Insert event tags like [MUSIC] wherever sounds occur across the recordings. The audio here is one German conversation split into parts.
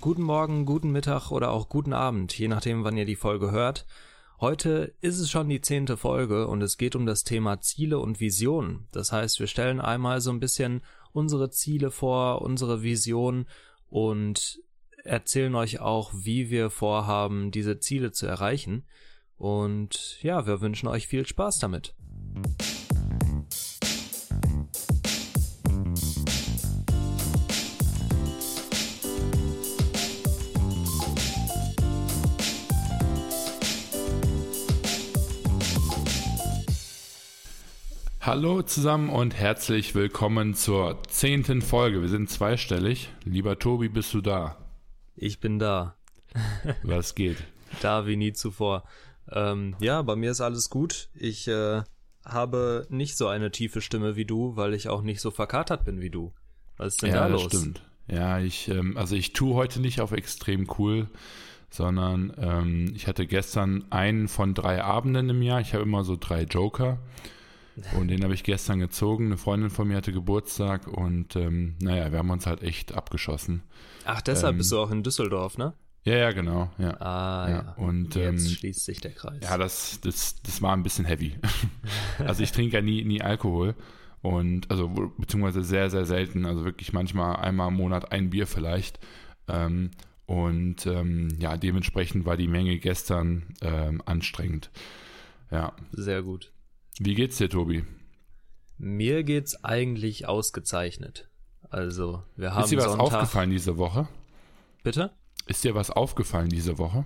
Guten Morgen, guten Mittag oder auch guten Abend, je nachdem, wann ihr die Folge hört. Heute ist es schon die zehnte Folge und es geht um das Thema Ziele und Visionen. Das heißt, wir stellen einmal so ein bisschen unsere Ziele vor, unsere Vision und erzählen euch auch, wie wir vorhaben, diese Ziele zu erreichen. Und ja, wir wünschen euch viel Spaß damit. Hallo zusammen und herzlich willkommen zur zehnten Folge. Wir sind zweistellig. Lieber Tobi, bist du da? Ich bin da. [LAUGHS] Was geht? da wie nie zuvor. Ähm, ja, bei mir ist alles gut. Ich äh, habe nicht so eine tiefe Stimme wie du, weil ich auch nicht so verkatert bin wie du. Was ist denn ja, da los? Stimmt. Ja, ich, ähm, also ich tue heute nicht auf extrem cool, sondern ähm, ich hatte gestern einen von drei Abenden im Jahr. Ich habe immer so drei Joker. Und den habe ich gestern gezogen. Eine Freundin von mir hatte Geburtstag und ähm, naja, wir haben uns halt echt abgeschossen. Ach, deshalb ähm, bist du auch in Düsseldorf, ne? Ja, ja, genau. Ja. Ah, ja. ja. Und jetzt ähm, schließt sich der Kreis. Ja, das, das, das war ein bisschen heavy. [LAUGHS] also ich trinke ja nie, nie Alkohol. Und also beziehungsweise sehr, sehr selten. Also wirklich manchmal einmal im Monat ein Bier vielleicht. Ähm, und ähm, ja, dementsprechend war die Menge gestern ähm, anstrengend. Ja. Sehr gut. Wie geht's dir, Tobi? Mir geht's eigentlich ausgezeichnet. Also, wir haben Ist dir was Sonntag... aufgefallen diese Woche? Bitte? Ist dir was aufgefallen diese Woche?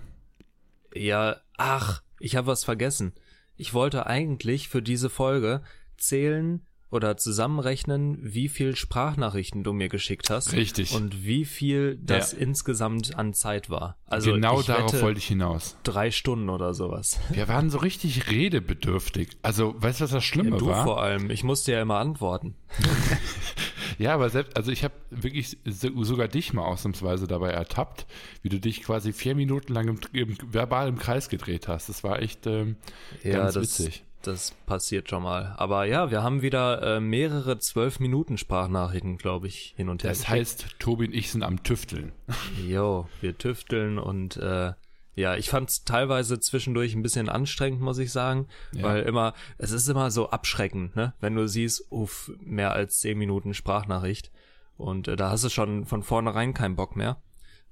Ja, ach, ich habe was vergessen. Ich wollte eigentlich für diese Folge zählen, oder zusammenrechnen, wie viel Sprachnachrichten du mir geschickt hast. Richtig. Und wie viel das ja. insgesamt an Zeit war. Also genau darauf wollte ich hinaus. Drei Stunden oder sowas. Wir waren so richtig redebedürftig. Also, weißt du, was das Schlimme ja, du war? Du vor allem. Ich musste ja immer antworten. [LAUGHS] ja, aber selbst, also ich habe wirklich sogar dich mal ausnahmsweise dabei ertappt, wie du dich quasi vier Minuten lang im, im, verbal im Kreis gedreht hast. Das war echt ähm, ja, ganz das, witzig das passiert schon mal. Aber ja, wir haben wieder äh, mehrere zwölf Minuten Sprachnachrichten, glaube ich, hin und her. Das heißt, Tobi und ich sind am Tüfteln. [LAUGHS] Jo, wir tüfteln und äh, ja, ich fand es teilweise zwischendurch ein bisschen anstrengend, muss ich sagen, ja. weil immer, es ist immer so abschreckend, ne? Wenn du siehst, uff, mehr als zehn Minuten Sprachnachricht und äh, da hast du schon von vornherein keinen Bock mehr.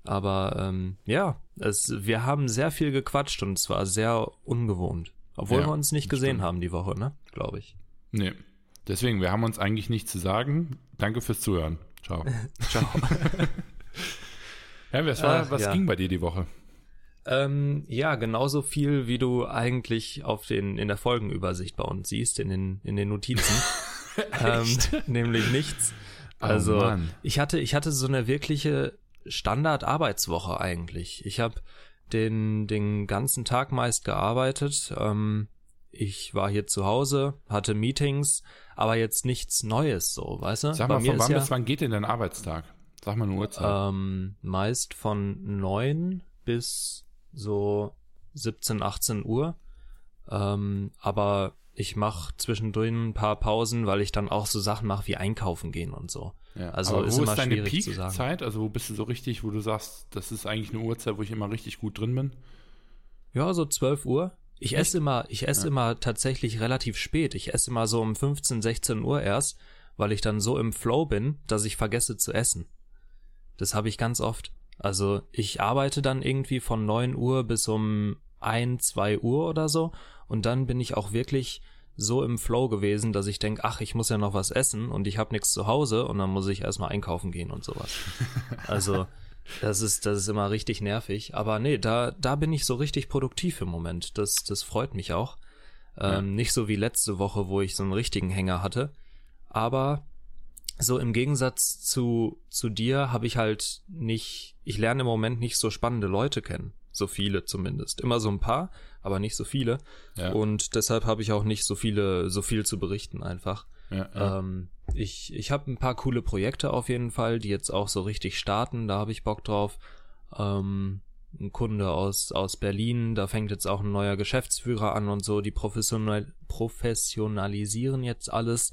Aber ähm, ja, es, wir haben sehr viel gequatscht und es war sehr ungewohnt. Obwohl ja, wir uns nicht gesehen stimmt. haben die Woche, ne? Glaube ich. Nee. Deswegen, wir haben uns eigentlich nichts zu sagen. Danke fürs Zuhören. Ciao. [LAUGHS] Ciao. [LAUGHS] ja, was, war, Ach, was ja. ging bei dir die Woche? Ähm, ja, genauso viel, wie du eigentlich auf den, in der Folgenübersicht bei uns siehst, in den, in den Notizen. [LAUGHS] ähm, nämlich nichts. Oh also, oh ich hatte, ich hatte so eine wirkliche Standard-Arbeitswoche eigentlich. Ich habe den, den ganzen Tag meist gearbeitet. Ähm, ich war hier zu Hause, hatte Meetings, aber jetzt nichts Neues so, weißt du? Sag mal, von wann ja, bis wann geht denn dein Arbeitstag? Sag mal eine Uhrzeit. Ähm, meist von neun bis so 17, 18 Uhr. Ähm, aber ich mache zwischendurch ein paar Pausen, weil ich dann auch so Sachen mache wie einkaufen gehen und so. Ja, also aber ist wo ist deine Peak-Zeit? Also wo bist du so richtig, wo du sagst, das ist eigentlich eine Uhrzeit, wo ich immer richtig gut drin bin? Ja, so 12 Uhr. Ich esse immer, ich esse ja. immer tatsächlich relativ spät. Ich esse immer so um 15, 16 Uhr erst, weil ich dann so im Flow bin, dass ich vergesse zu essen. Das habe ich ganz oft. Also ich arbeite dann irgendwie von 9 Uhr bis um 1, 2 Uhr oder so und dann bin ich auch wirklich so im Flow gewesen, dass ich denke, ach, ich muss ja noch was essen und ich habe nichts zu Hause und dann muss ich erstmal einkaufen gehen und sowas. [LAUGHS] Also das ist, das ist immer richtig nervig. Aber nee, da, da bin ich so richtig produktiv im Moment. Das, das freut mich auch. Ähm, ja. Nicht so wie letzte Woche, wo ich so einen richtigen Hänger hatte. Aber so im Gegensatz zu, zu dir habe ich halt nicht, ich lerne im Moment nicht so spannende Leute kennen. So viele zumindest. Immer so ein paar, aber nicht so viele. Ja. Und deshalb habe ich auch nicht so viele, so viel zu berichten einfach. Ja, ja. Ähm, ich ich habe ein paar coole Projekte auf jeden Fall, die jetzt auch so richtig starten. Da habe ich Bock drauf. Ähm, ein Kunde aus, aus Berlin, da fängt jetzt auch ein neuer Geschäftsführer an und so, die professional, professionalisieren jetzt alles.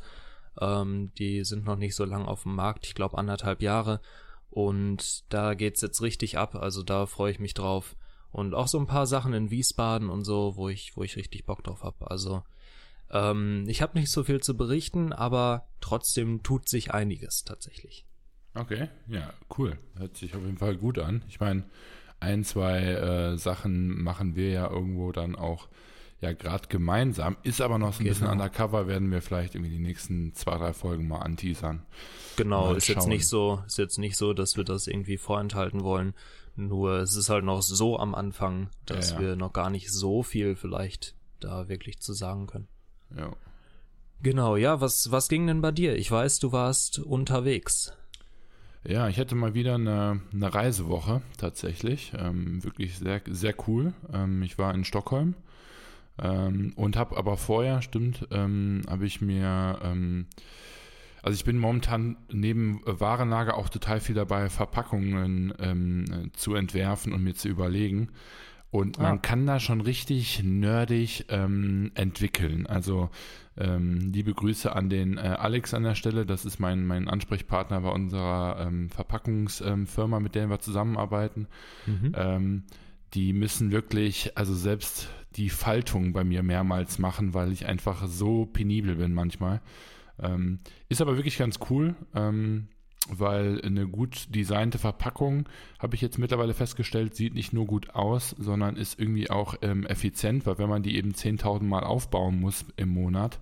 Ähm, die sind noch nicht so lang auf dem Markt, ich glaube anderthalb Jahre. Und da geht's jetzt richtig ab, also da freue ich mich drauf. Und auch so ein paar Sachen in Wiesbaden und so, wo ich, wo ich richtig Bock drauf habe. Also ähm, ich habe nicht so viel zu berichten, aber trotzdem tut sich einiges tatsächlich. Okay, ja, cool. Hört sich auf jeden Fall gut an. Ich meine, ein, zwei äh, Sachen machen wir ja irgendwo dann auch ja gerade gemeinsam, ist aber noch so ein genau. bisschen undercover, werden wir vielleicht irgendwie die nächsten zwei, drei Folgen mal anteasern. Genau, mal ist jetzt nicht so, ist jetzt nicht so, dass wir das irgendwie vorenthalten wollen. Nur es ist halt noch so am Anfang, dass ja, ja. wir noch gar nicht so viel vielleicht da wirklich zu sagen können. Ja. Genau, ja, was, was ging denn bei dir? Ich weiß, du warst unterwegs. Ja, ich hatte mal wieder eine, eine Reisewoche tatsächlich. Ähm, wirklich sehr, sehr cool. Ähm, ich war in Stockholm ähm, und habe aber vorher, stimmt, ähm, habe ich mir, ähm, also ich bin momentan neben Warenlager auch total viel dabei, Verpackungen ähm, zu entwerfen und mir zu überlegen. Und man kann da schon richtig nerdig ähm, entwickeln. Also ähm, liebe Grüße an den äh, Alex an der Stelle. Das ist mein, mein Ansprechpartner bei unserer ähm, Verpackungsfirma, mit der wir zusammenarbeiten. Mhm. Ähm, die müssen wirklich, also selbst die Faltung bei mir mehrmals machen, weil ich einfach so penibel bin manchmal. Ähm, ist aber wirklich ganz cool. Ähm, weil eine gut designte Verpackung, habe ich jetzt mittlerweile festgestellt, sieht nicht nur gut aus, sondern ist irgendwie auch ähm, effizient, weil wenn man die eben 10.000 Mal aufbauen muss im Monat,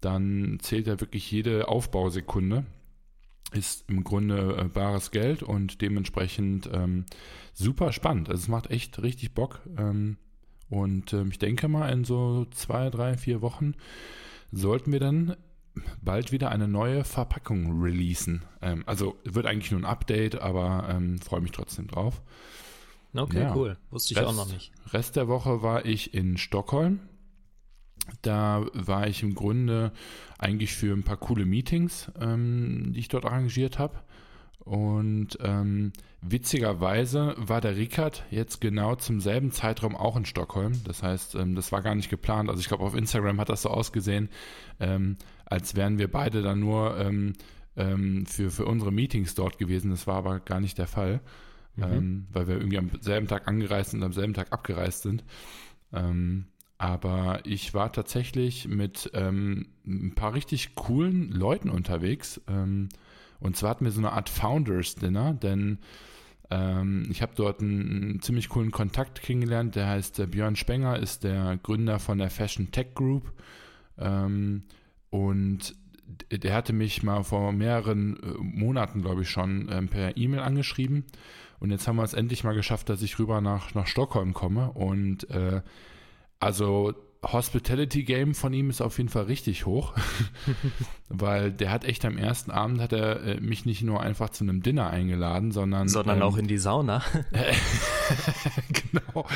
dann zählt ja wirklich jede Aufbausekunde. Ist im Grunde äh, bares Geld und dementsprechend ähm, super spannend. Also es macht echt richtig Bock. Ähm, und ähm, ich denke mal, in so zwei, drei, vier Wochen sollten wir dann bald wieder eine neue Verpackung releasen. Ähm, also wird eigentlich nur ein Update, aber ähm, freue mich trotzdem drauf. Okay, ja. cool. Wusste ich Rest, auch noch nicht. Rest der Woche war ich in Stockholm. Da war ich im Grunde eigentlich für ein paar coole Meetings, ähm, die ich dort arrangiert habe. Und ähm, witzigerweise war der Rickard jetzt genau zum selben Zeitraum auch in Stockholm. Das heißt, ähm, das war gar nicht geplant. Also ich glaube, auf Instagram hat das so ausgesehen, ähm, als wären wir beide dann nur ähm, ähm, für, für unsere Meetings dort gewesen. Das war aber gar nicht der Fall, mhm. Ähm, weil wir irgendwie am selben Tag angereist und am selben Tag abgereist sind. aber ich war tatsächlich mit ein paar richtig coolen Leuten unterwegs. Und zwar hatten wir so eine Art Founders Dinner, denn ähm, ich habe dort einen, einen, ziemlich coolen Kontakt kennengelernt, der heißt äh, Björn Spenger, ist der Gründer von der Fashion Tech Group. Ähm, und der hatte mich mal vor mehreren äh, Monaten, glaube ich, schon ähm, per E-Mail angeschrieben. Und jetzt haben wir es endlich mal geschafft, dass ich rüber nach, nach Stockholm komme. Und äh, also Hospitality Game von ihm ist auf jeden Fall richtig hoch, [LAUGHS] weil der hat echt am ersten Abend hat er äh, mich nicht nur einfach zu einem Dinner eingeladen, sondern sondern ähm, auch in die Sauna. [LAUGHS] genau,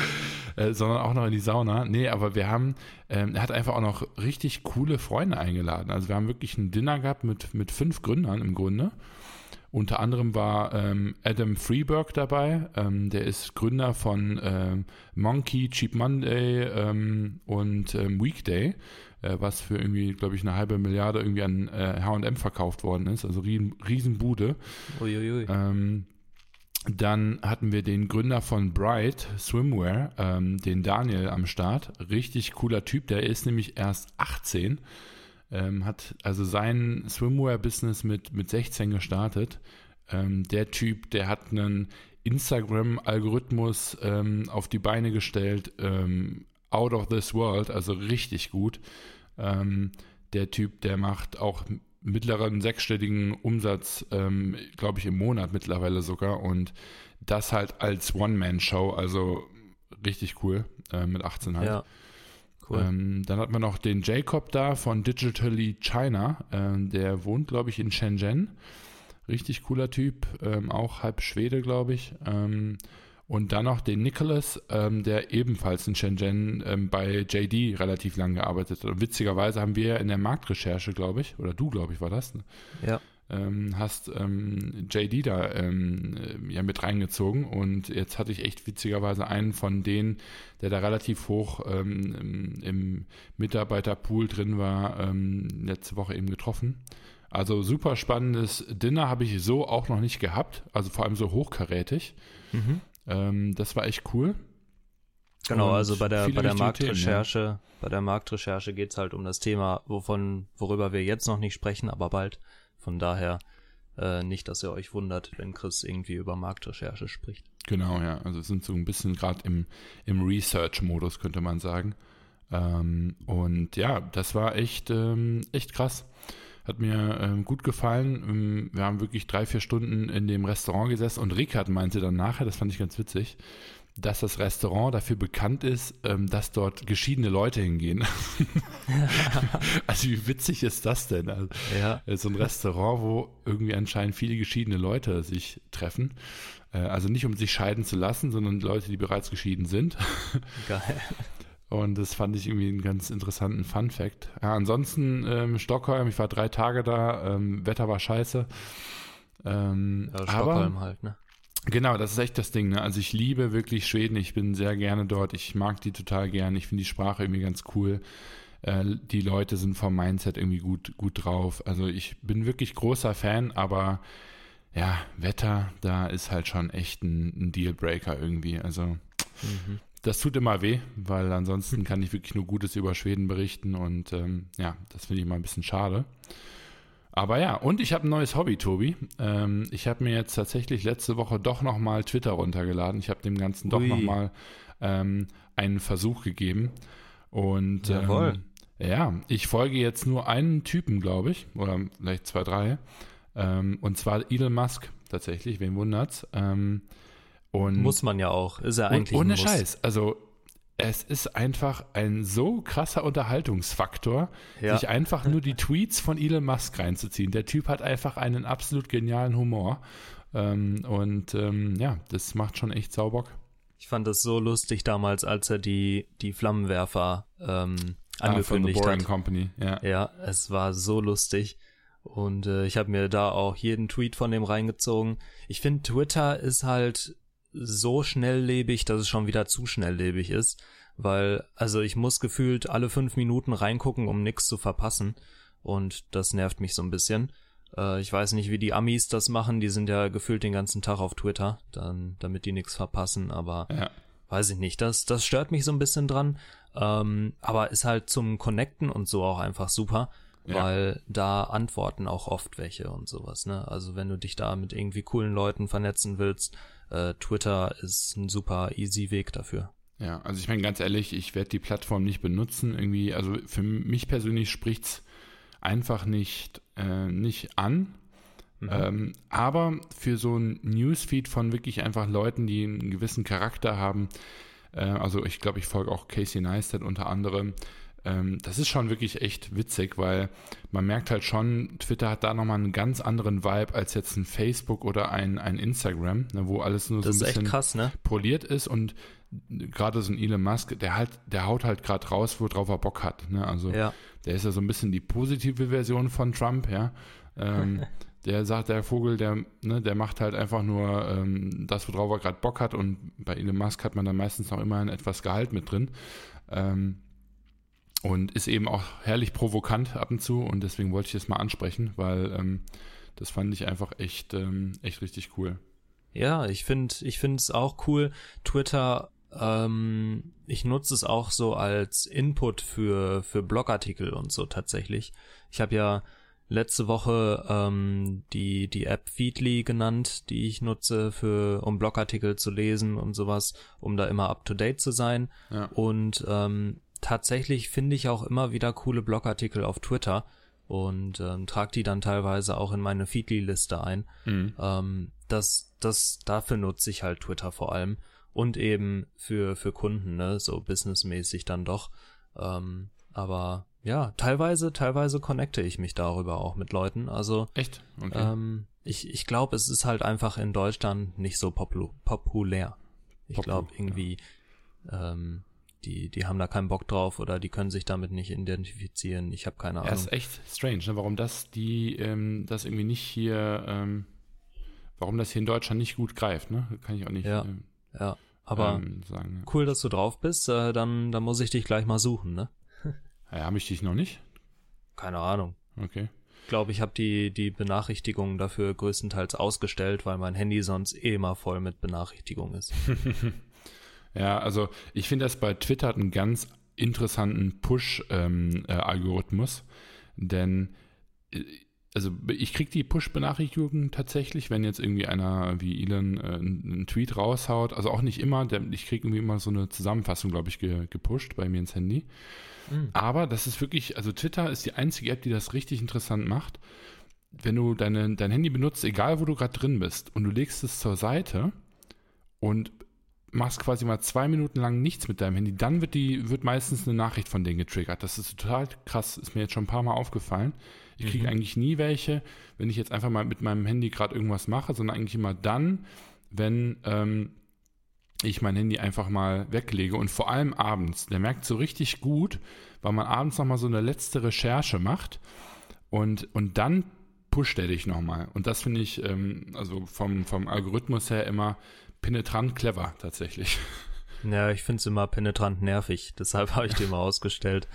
äh, sondern auch noch in die Sauna. Nee, aber wir haben, ähm, er hat einfach auch noch richtig coole Freunde eingeladen. Also wir haben wirklich ein Dinner gehabt mit mit fünf Gründern im Grunde unter anderem war ähm, Adam Freeberg dabei, ähm, der ist Gründer von ähm, Monkey, Cheap Monday ähm, und ähm, Weekday, äh, was für irgendwie, glaube ich, eine halbe Milliarde irgendwie an äh, H&M verkauft worden ist, also riesen, Riesenbude. Uiuiui. Ähm, dann hatten wir den Gründer von Bright Swimwear, den Daniel am Start. Richtig cooler Typ, der ist nämlich erst 18 ähm, hat also sein Swimwear-Business mit, mit 16 gestartet. Ähm, der Typ, der hat einen Instagram-Algorithmus ähm, auf die Beine gestellt, ähm, out of this world, also richtig gut. Ähm, der Typ, der macht auch mittleren sechsstelligen Umsatz, ähm, glaube ich, im Monat mittlerweile sogar und das halt als One-Man-Show, also richtig cool, äh, mit 18 halt. Ja. Cool. Ähm, dann hat man noch den Jacob da von Digitally China. Ähm, der wohnt, glaube ich, in Shenzhen. Richtig cooler Typ, ähm, auch halb Schwede, glaube ich. Und dann noch den Nicholas, ähm, der ebenfalls in Shenzhen ähm, bei JD relativ lang gearbeitet hat. Und witzigerweise haben wir in der Marktrecherche, glaube ich, oder du, glaube ich, war das, ne? Ja ähm, hast ähm, JD da ähm, äh, ja mit reingezogen und jetzt hatte ich echt witzigerweise einen von denen, der da relativ hoch ähm, im, Mitarbeiterpool drin war, letzte Woche eben getroffen. Also super spannendes Dinner habe ich so auch noch nicht gehabt. Also vor allem so hochkarätig. Mhm. Ähm, das war echt cool. Genau, Und also bei der, bei der Marktrecherche, Themen, ja. bei der Marktrecherche geht es halt um das Thema, wovon, worüber wir jetzt noch nicht sprechen, aber bald. Von daher äh, nicht, dass ihr euch wundert, wenn Chris irgendwie über Marktrecherche spricht. Genau, ja. Also sind so ein bisschen gerade im, im Research-Modus, könnte man sagen. Ähm, und ja, das war echt, ähm, echt krass. Hat mir ähm, gut gefallen. Ähm, wir haben wirklich drei, vier Stunden in dem Restaurant gesessen und Rickard meinte dann nachher, das fand ich ganz witzig, dass das Restaurant dafür bekannt ist, ähm, dass dort geschiedene Leute hingehen. [LAUGHS] also wie witzig ist das denn? Also, ja. So ein Restaurant, wo irgendwie anscheinend viele geschiedene Leute sich treffen. Äh, also nicht um sich scheiden zu lassen, sondern Leute, die bereits geschieden sind. Geil. Und das fand ich irgendwie einen ganz interessanten Fun Fact. Ja, ansonsten ähm, Stockholm, ich war drei Tage da, ähm, Wetter war scheiße. Ähm, ja, Stockholm aber, halt, ne? Genau, das ist echt das Ding. Ne? Also ich liebe wirklich Schweden. Ich bin sehr gerne dort. Ich mag die total gern. Ich finde die Sprache irgendwie ganz cool. Äh, die Leute sind vom Mindset irgendwie gut, gut drauf. Also ich bin wirklich großer Fan, aber ja, Wetter, da ist halt schon echt ein, ein Dealbreaker irgendwie. Also mhm. Das tut immer weh, weil ansonsten kann ich wirklich nur Gutes über Schweden berichten und ähm, ja, das finde ich mal ein bisschen schade. Aber ja, und ich habe ein neues Hobby, Tobi. Ähm, ich habe mir jetzt tatsächlich letzte Woche doch nochmal Twitter runtergeladen. Ich habe dem Ganzen doch nochmal ähm, einen Versuch gegeben. Und Jawohl. Ähm, ja, ich folge jetzt nur einen Typen, glaube ich, oder vielleicht zwei, drei. Ähm, und zwar Elon Musk tatsächlich, wen wundert's? Ähm, und, Muss man ja auch, ist ja eigentlich. Ohne Scheiß, also es ist einfach ein so krasser Unterhaltungsfaktor, ja. sich einfach nur die Tweets von Elon Musk reinzuziehen. Der Typ hat einfach einen absolut genialen Humor. Ähm, und ähm, ja, das macht schon echt Saubock. Ich fand das so lustig damals, als er die, die Flammenwerfer ähm, angekündigt ah, von hat. Company, ja. Ja, es war so lustig. Und äh, ich habe mir da auch jeden Tweet von dem reingezogen. Ich finde, Twitter ist halt so schnelllebig, dass es schon wieder zu schnelllebig ist. Weil, also ich muss gefühlt alle fünf Minuten reingucken, um nichts zu verpassen. Und das nervt mich so ein bisschen. Äh, ich weiß nicht, wie die Amis das machen. Die sind ja gefühlt den ganzen Tag auf Twitter, dann, damit die nichts verpassen. Aber ja. weiß ich nicht. Das, das stört mich so ein bisschen dran. Ähm, aber ist halt zum Connecten und so auch einfach super. Ja. Weil da antworten auch oft welche und sowas, ne? Also wenn du dich da mit irgendwie coolen Leuten vernetzen willst, äh, Twitter ist ein super easy Weg dafür. Ja, also ich meine ganz ehrlich, ich werde die Plattform nicht benutzen. Irgendwie, also für mich persönlich spricht es einfach nicht, äh, nicht an. Mhm. Ähm, aber für so ein Newsfeed von wirklich einfach Leuten, die einen gewissen Charakter haben, äh, also ich glaube, ich folge auch Casey Neistat unter anderem, ähm, das ist schon wirklich echt witzig, weil man merkt halt schon, Twitter hat da nochmal einen ganz anderen Vibe als jetzt ein Facebook oder ein, ein Instagram, ne, wo alles nur das so ein bisschen krass, ne? poliert ist und gerade so ein Elon Musk, der halt, der haut halt gerade raus, worauf er Bock hat. Ne? Also ja. der ist ja so ein bisschen die positive Version von Trump, ja. Ähm, [LAUGHS] der sagt, der Vogel, der, ne, der macht halt einfach nur ähm, das, worauf er gerade Bock hat und bei Elon Musk hat man dann meistens noch immer ein etwas Gehalt mit drin. Ähm, und ist eben auch herrlich provokant ab und zu und deswegen wollte ich das mal ansprechen, weil ähm, das fand ich einfach echt, ähm, echt richtig cool. Ja, ich finde, ich finde es auch cool. Twitter, ähm, ich nutze es auch so als Input für für Blogartikel und so tatsächlich. Ich habe ja letzte Woche ähm, die die App Feedly genannt, die ich nutze für um Blogartikel zu lesen und sowas, um da immer up to date zu sein. Ja. Und ähm, tatsächlich finde ich auch immer wieder coole Blogartikel auf Twitter und ähm, trage die dann teilweise auch in meine Feedly-Liste ein. Mhm. Ähm, das, das, dafür nutze ich halt Twitter vor allem und eben für, für Kunden, ne, so businessmäßig dann doch. Ähm, aber ja, teilweise, teilweise connecte ich mich darüber auch mit Leuten. Also echt? Okay. Ähm, ich, ich glaube, es ist halt einfach in Deutschland nicht so popul populär. Ich glaube irgendwie, ja. ähm, die, die haben da keinen Bock drauf oder die können sich damit nicht identifizieren. Ich habe keine Ahnung. Ja, ist echt strange, ne? warum das die, ähm, das irgendwie nicht hier, ähm, warum das hier in Deutschland nicht gut greift, ne? Kann ich auch nicht. Ja, ähm, ja. aber ähm, sagen, cool, dass du drauf bist. Äh, dann, dann muss ich dich gleich mal suchen, ne? [LAUGHS] ja, habe ich dich noch nicht? Keine Ahnung. Okay. glaube, ich habe die, die Benachrichtigungen dafür größtenteils ausgestellt, weil mein Handy sonst eh immer voll mit Benachrichtigungen ist. [LAUGHS] ja, also ich finde das bei Twitter einen ganz interessanten Push-Algorithmus, ähm, äh, denn äh, also ich kriege die Push-Benachrichtigungen tatsächlich, wenn jetzt irgendwie einer wie Elon äh, einen Tweet raushaut. Also auch nicht immer, der, ich kriege irgendwie immer so eine Zusammenfassung, glaube ich, ge, gepusht bei mir ins Handy. Mhm. Aber das ist wirklich, also Twitter ist die einzige App, die das richtig interessant macht. Wenn du deine, dein Handy benutzt, egal wo du gerade drin bist, und du legst es zur Seite und machst quasi mal zwei Minuten lang nichts mit deinem Handy, dann wird die, wird meistens eine Nachricht von denen getriggert. Das ist total krass, ist mir jetzt schon ein paar Mal aufgefallen. Ich kriege mhm. eigentlich nie welche, wenn ich jetzt einfach mal mit meinem Handy gerade irgendwas mache, sondern eigentlich immer dann, wenn ähm, ich mein Handy einfach mal weglege und vor allem abends. Der merkt so richtig gut, weil man abends nochmal so eine letzte Recherche macht und, und dann pusht er dich nochmal. Und das finde ich ähm, also vom, vom Algorithmus her immer penetrant clever tatsächlich. [LAUGHS] Ja, ich finde es immer penetrant nervig. [LAUGHS] Deshalb habe ich die mal ausgestellt.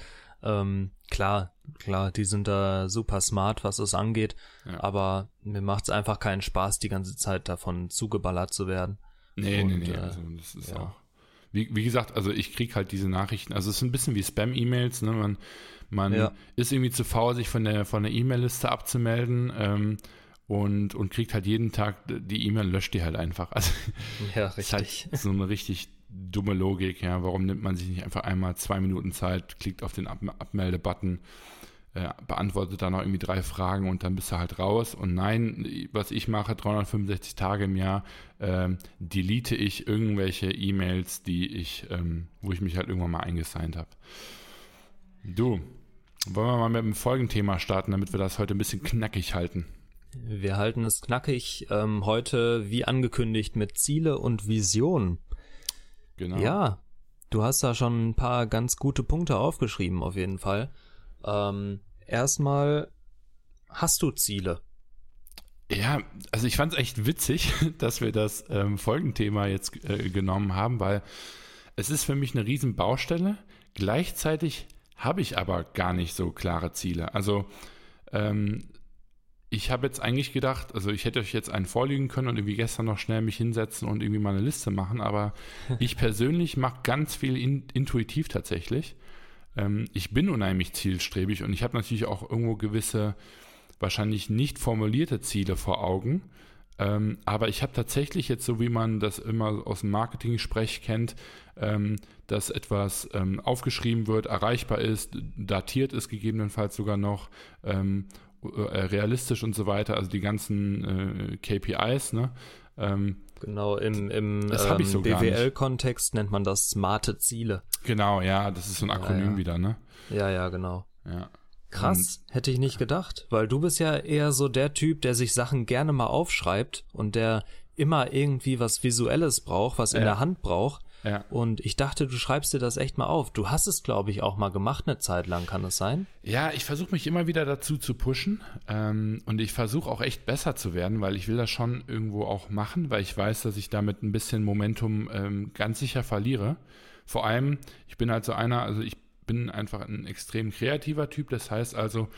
Ähm, klar, klar, die sind da super smart, was es angeht, ja. aber mir macht es einfach keinen Spaß, die ganze Zeit davon zugeballert zu werden. Nee, Und, nee, nee, äh, also das ist ja. auch. Wie, wie gesagt, also ich kriege halt diese Nachrichten, also es ist ein bisschen wie Spam-E-Mails, ne? Man, man ja. ist irgendwie zu faul, sich von der von der E-Mail-Liste abzumelden. Ähm, und, und kriegt halt jeden Tag die E-Mail, löscht die halt einfach. [LAUGHS] Also ja, richtig. Halt so eine richtig dumme Logik, ja. Warum nimmt man sich nicht einfach einmal zwei Minuten Zeit, klickt auf den Ab Abmelde-Button, äh, beantwortet dann noch irgendwie drei Fragen und dann bist du halt raus. Und nein, was ich mache, 365 Tage im Jahr, ähm, delete ich irgendwelche E-Mails, die ich, ähm, wo ich mich halt irgendwann mal eingesigned habe. Du, wollen wir mal mit dem Folgenthema starten, damit wir das heute ein bisschen knackig halten. Wir halten es knackig ähm, heute, wie angekündigt, mit Ziele und Visionen. Genau. Ja, du hast da schon ein paar ganz gute Punkte aufgeschrieben, auf jeden Fall. Ähm, erstmal, hast du Ziele? Ja, also ich fand es echt witzig, [LAUGHS] dass wir das ähm, Folgenthema jetzt äh, genommen haben, weil es ist für mich eine riesen Baustelle. Gleichzeitig habe ich aber gar nicht so klare Ziele. Also ähm, ich habe jetzt eigentlich gedacht, also ich hätte euch jetzt einen vorlegen können und irgendwie gestern noch schnell mich hinsetzen und irgendwie mal eine Liste machen, aber [LAUGHS] ich persönlich mache ganz viel in, intuitiv tatsächlich. Ähm, ich bin unheimlich zielstrebig und ich habe natürlich auch irgendwo gewisse, wahrscheinlich nicht formulierte Ziele vor Augen. Ähm, aber ich habe tatsächlich jetzt, so wie man das immer aus dem Marketing-Sprech kennt, ähm, dass etwas ähm, aufgeschrieben wird, erreichbar ist, datiert ist gegebenenfalls sogar noch ähm, äh, realistisch und so weiter, also die ganzen äh, KPIs, ne? Ähm, genau, im, im ähm, so BWL-Kontext nennt man das smarte Ziele. Genau, ja, das ist so ein Akronym ja, ja. wieder, ne? Ja, ja, genau. Ja. Krass, und, hätte ich nicht gedacht, weil du bist ja eher so der Typ, der sich Sachen gerne mal aufschreibt und der immer irgendwie was Visuelles braucht, was in der Hand braucht. Ja. Und ich dachte, du schreibst dir das echt mal auf. Du hast es, glaube ich, auch mal gemacht eine Zeit lang, kann es sein? Ja, ich versuche mich immer wieder dazu zu pushen ähm, und ich versuche auch echt besser zu werden, weil ich will das schon irgendwo auch machen, weil ich weiß, dass ich damit ein bisschen Momentum ähm, ganz sicher verliere. Vor allem, ich bin halt so einer, also ich bin einfach ein extrem kreativer Typ. Das heißt also,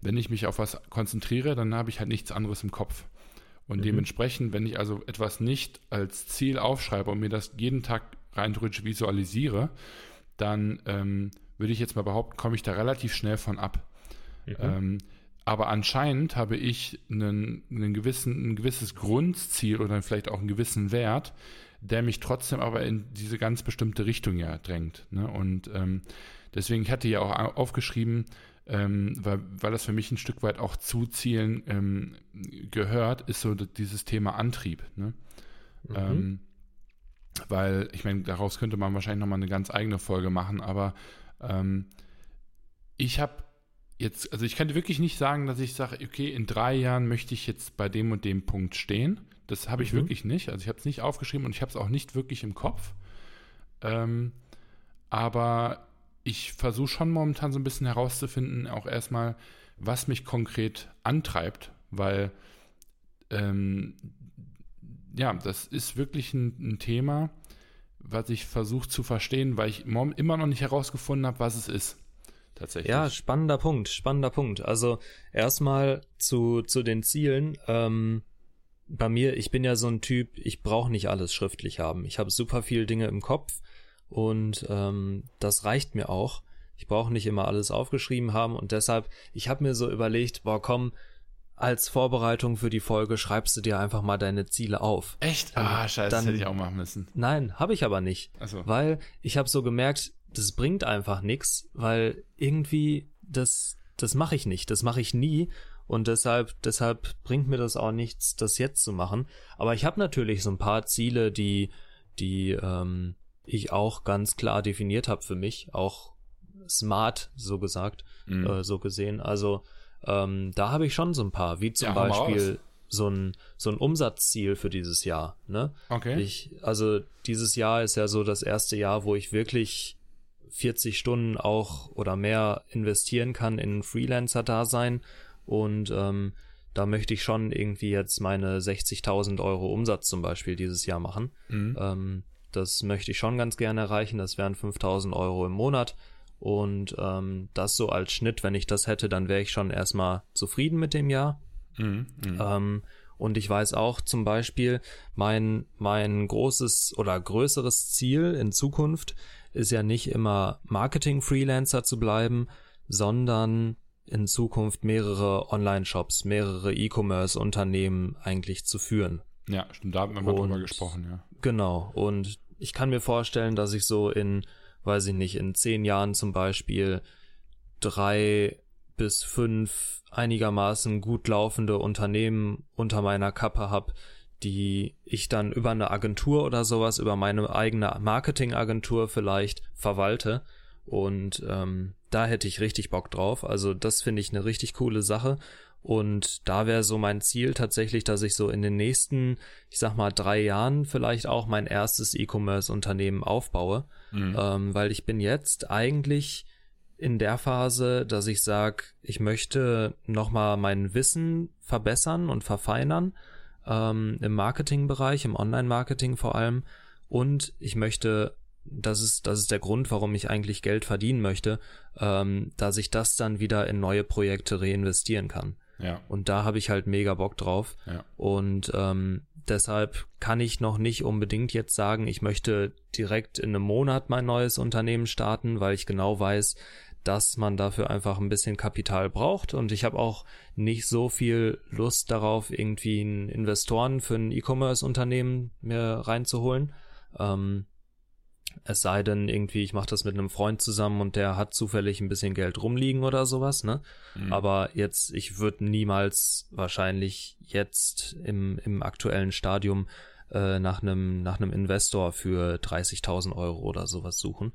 wenn ich mich auf was konzentriere, dann habe ich halt nichts anderes im Kopf. Und mhm. dementsprechend, wenn ich also etwas nicht als Ziel aufschreibe und mir das jeden Tag rein theoretisch visualisiere, dann ähm, würde ich jetzt mal behaupten, komme ich da relativ schnell von ab. Mhm. Ähm, aber anscheinend habe ich einen, einen gewissen, ein gewisses Grundziel oder vielleicht auch einen gewissen Wert, der mich trotzdem aber in diese ganz bestimmte Richtung ja drängt. Ne? Und ähm, deswegen, ich hatte ja auch aufgeschrieben, ähm, weil, weil das für mich ein Stück weit auch zu Zielen ähm, gehört, ist so dieses Thema Antrieb. Ne? Mhm. Weil ich meine, daraus könnte man wahrscheinlich nochmal eine ganz eigene Folge machen, aber ähm, ich habe jetzt, also ich könnte wirklich nicht sagen, dass ich sage, okay, in drei Jahren möchte ich jetzt bei dem und dem Punkt stehen. Das habe ich mhm. wirklich nicht. Also ich habe es nicht aufgeschrieben und ich habe es auch nicht wirklich im Kopf. Ähm, aber ich versuche schon momentan so ein bisschen herauszufinden, auch erstmal, was mich konkret antreibt, weil ähm, ja, das ist wirklich ein, ein Thema, was ich versuche zu verstehen, weil ich immer noch nicht herausgefunden habe, was es ist. tatsächlich. Ja, spannender Punkt, spannender Punkt. Also erstmal zu, zu den Zielen. Ähm, bei mir, ich bin ja so ein Typ, ich brauche nicht alles schriftlich haben. Ich habe super viele Dinge im Kopf und ähm, das reicht mir auch. Ich brauche nicht immer alles aufgeschrieben haben und deshalb, ich habe mir so überlegt, boah, komm, als Vorbereitung für die Folge schreibst du dir einfach mal deine Ziele auf. Echt? Ah, scheiße, dann, das hätte ich auch machen müssen. Nein, habe ich aber nicht. Ach so. Weil ich habe so gemerkt, das bringt einfach nichts, weil irgendwie das das mache ich nicht, das mache ich nie und deshalb deshalb bringt mir das auch nichts, das jetzt zu machen. Aber ich habe natürlich so ein paar Ziele, die die ähm, ich auch ganz klar definiert habe für mich, auch smart so gesagt, Mhm. äh, so gesehen. Also ähm, da habe ich schon so ein paar, wie zum Ja, Beispiel so ein so ein Umsatzziel für dieses Jahr. Ne? Okay. Ich, also dieses Jahr ist ja so das erste Jahr, wo ich wirklich 40 Stunden auch oder mehr investieren kann in Freelancer-Dasein und ähm, da möchte ich schon irgendwie jetzt meine 60.000 Euro Umsatz zum Beispiel dieses Jahr machen. Mhm. Ähm, das möchte ich schon ganz gerne erreichen. Das wären 5.000 Euro im Monat und ähm, das so als Schnitt, wenn ich das hätte, dann wäre ich schon erstmal zufrieden mit dem Jahr. Mhm. Mhm. Ähm, und ich weiß auch zum Beispiel, mein, mein großes oder größeres Ziel in Zukunft ist ja nicht immer Marketing-Freelancer zu bleiben, sondern in Zukunft mehrere Online-Shops, mehrere E-Commerce-Unternehmen eigentlich zu führen. Ja, stimmt, da haben wir mal drüber gesprochen, ja. Genau. Und ich kann mir vorstellen, dass ich so in, weiß ich nicht, in zehn Jahren zum Beispiel drei bis fünf einigermaßen gut laufende Unternehmen unter meiner Kappe habe, die ich dann über eine Agentur oder sowas, über meine eigene Marketingagentur vielleicht verwalte. Und ähm, da hätte ich richtig Bock drauf. Also das finde ich eine richtig coole Sache. Und da wäre so mein Ziel tatsächlich, dass ich so in den nächsten, ich sag mal, drei Jahren vielleicht auch mein erstes E-Commerce-Unternehmen aufbaue. Mhm. Ähm, weil ich bin jetzt eigentlich in der Phase, dass ich sage, ich möchte nochmal mein Wissen verbessern und verfeinern ähm, im Marketingbereich, im Online-Marketing vor allem. Und ich möchte, das ist, das ist der Grund, warum ich eigentlich Geld verdienen möchte, ähm, dass ich das dann wieder in neue Projekte reinvestieren kann. Ja, Und da habe ich halt mega Bock drauf. ja. Und ähm, deshalb kann ich noch nicht unbedingt jetzt sagen, ich möchte direkt in einem Monat mein neues Unternehmen starten, weil ich genau weiß, dass man dafür einfach ein bisschen Kapital braucht. Und ich habe auch nicht so viel Lust darauf, irgendwie einen Investoren für ein E-Commerce-Unternehmen mir reinzuholen. Ähm, es sei denn, irgendwie, ich mache das mit einem Freund zusammen und der hat zufällig ein bisschen Geld rumliegen oder sowas, ne? Mhm. Aber jetzt, ich würde niemals wahrscheinlich jetzt im, im aktuellen Stadium äh, nach einem nach einem Investor für 30.000 Euro oder sowas suchen.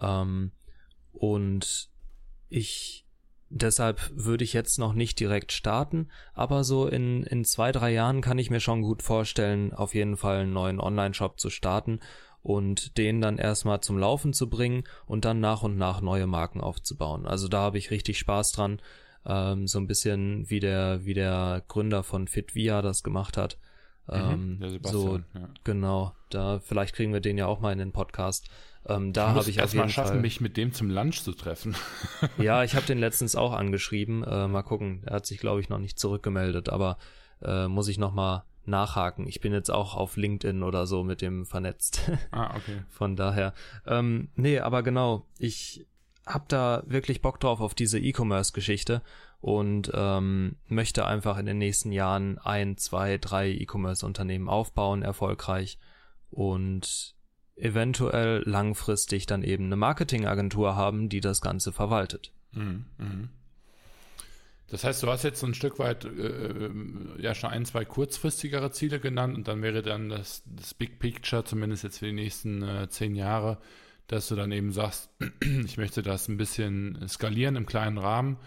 Ähm, und ich deshalb würde ich jetzt noch nicht direkt starten, aber so in, in zwei, drei Jahren kann ich mir schon gut vorstellen, auf jeden Fall einen neuen Online-Shop zu starten und den dann erstmal zum Laufen zu bringen und dann nach und nach neue Marken aufzubauen. Also da habe ich richtig Spaß dran, ähm, so ein bisschen wie der, wie der Gründer von Fitvia das gemacht hat. Ähm, Mhm, der so, ja. genau, da, vielleicht kriegen wir den ja auch mal in den Podcast. Ähm, da habe ich erst mal schaffen, Fall. mich mit dem zum Lunch zu treffen. [LAUGHS] Ja, ich [LAUGHS] habe den letztens auch angeschrieben. Äh, mal gucken. Er hat sich, glaube ich, noch nicht zurückgemeldet, aber äh, muss ich noch mal nachhaken. Ich bin jetzt auch auf LinkedIn oder so mit dem vernetzt. [LAUGHS] ah, okay. Von daher. Ähm, nee, aber genau. Ich hab da wirklich Bock drauf auf diese E-Commerce-Geschichte und ähm, möchte einfach in den nächsten Jahren ein, zwei, drei E-Commerce-Unternehmen aufbauen, erfolgreich und eventuell langfristig dann eben eine Marketingagentur haben, die das Ganze verwaltet. Mhm, mhm. Das heißt, du hast jetzt so ein Stück weit äh, ja schon ein, zwei kurzfristigere Ziele genannt und dann wäre dann das, das Big Picture, zumindest jetzt für die nächsten äh, zehn Jahre, dass du dann eben sagst, [CLEARS THROAT] ich möchte das ein bisschen skalieren im kleinen Rahmen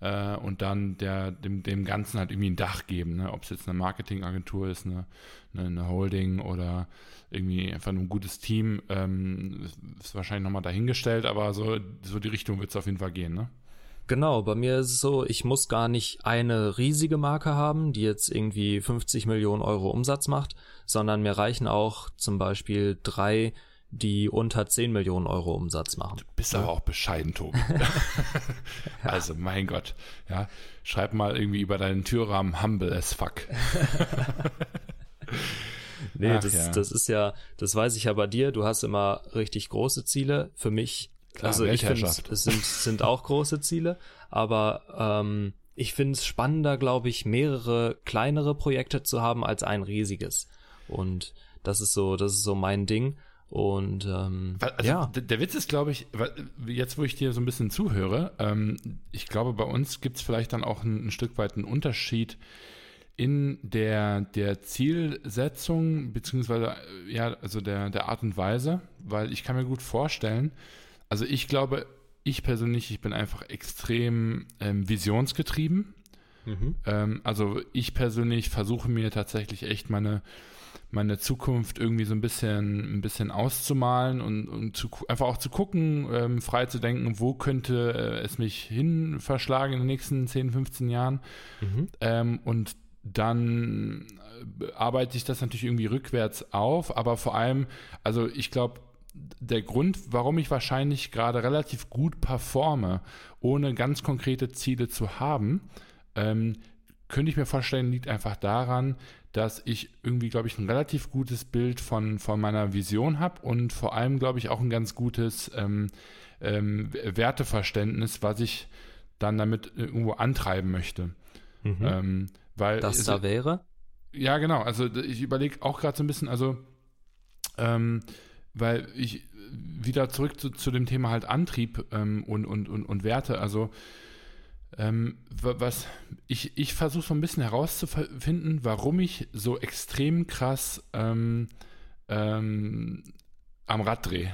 äh, und dann der, dem, dem Ganzen halt irgendwie ein Dach geben, ne? ob es jetzt eine Marketingagentur ist, eine, eine, eine Holding oder irgendwie einfach nur ein gutes Team, ähm, ist wahrscheinlich nochmal dahingestellt, aber so, so die Richtung wird es auf jeden Fall gehen, ne? Genau, bei mir ist es so, ich muss gar nicht eine riesige Marke haben, die jetzt irgendwie 50 Millionen Euro Umsatz macht, sondern mir reichen auch zum Beispiel drei, die unter 10 Millionen Euro Umsatz machen. Du bist ja. aber auch bescheiden, Tobi. [LAUGHS] [LAUGHS] also, mein Gott. Ja, schreib mal irgendwie über deinen Türrahmen humble as fuck. [LAUGHS] nee, Ach, das, ja. das ist ja, das weiß ich ja bei dir. Du hast immer richtig große Ziele. Für mich, Klar, also ich finde, es sind, sind auch große Ziele, aber ähm, ich finde es spannender, glaube ich, mehrere kleinere Projekte zu haben als ein riesiges. Und das ist so, das ist so mein Ding. Und ähm, also ja. Der Witz ist, glaube ich, jetzt wo ich dir so ein bisschen zuhöre, ähm, ich glaube, bei uns gibt es vielleicht dann auch ein, ein, Stück weit einen Unterschied in der, der Zielsetzung, beziehungsweise ja, also der, der Art und Weise, weil ich kann mir gut vorstellen, also ich glaube, ich persönlich, ich bin einfach extrem ähm, visionsgetrieben. Mhm. Ähm, also ich persönlich versuche mir tatsächlich echt meine meine Zukunft irgendwie so ein bisschen, ein bisschen auszumalen und, und zu, einfach auch zu gucken, ähm, frei zu denken, wo könnte äh, es mich hin verschlagen in den nächsten 10, 15 Jahren. Mhm. Ähm, und dann äh, arbeite ich das natürlich irgendwie rückwärts auf, aber vor allem, also ich glaube, der Grund, warum ich wahrscheinlich gerade relativ gut performe, ohne ganz konkrete Ziele zu haben, ähm, könnte ich mir vorstellen, liegt einfach daran, dass ich irgendwie, glaube ich, ein relativ gutes Bild von, von meiner Vision habe und vor allem, glaube ich, auch ein ganz gutes ähm, ähm, Werteverständnis, was ich dann damit irgendwo antreiben möchte. Mhm. Ähm, weil das es, da wäre? Ja, genau. Also ich überlege auch gerade so ein bisschen, also ähm, weil ich wieder zurück zu, zu dem Thema halt Antrieb ähm, und, und, und, und Werte, also ähm, was ich, ich versuche so ein bisschen herauszufinden, warum ich so extrem krass ähm, ähm, am Rad drehe.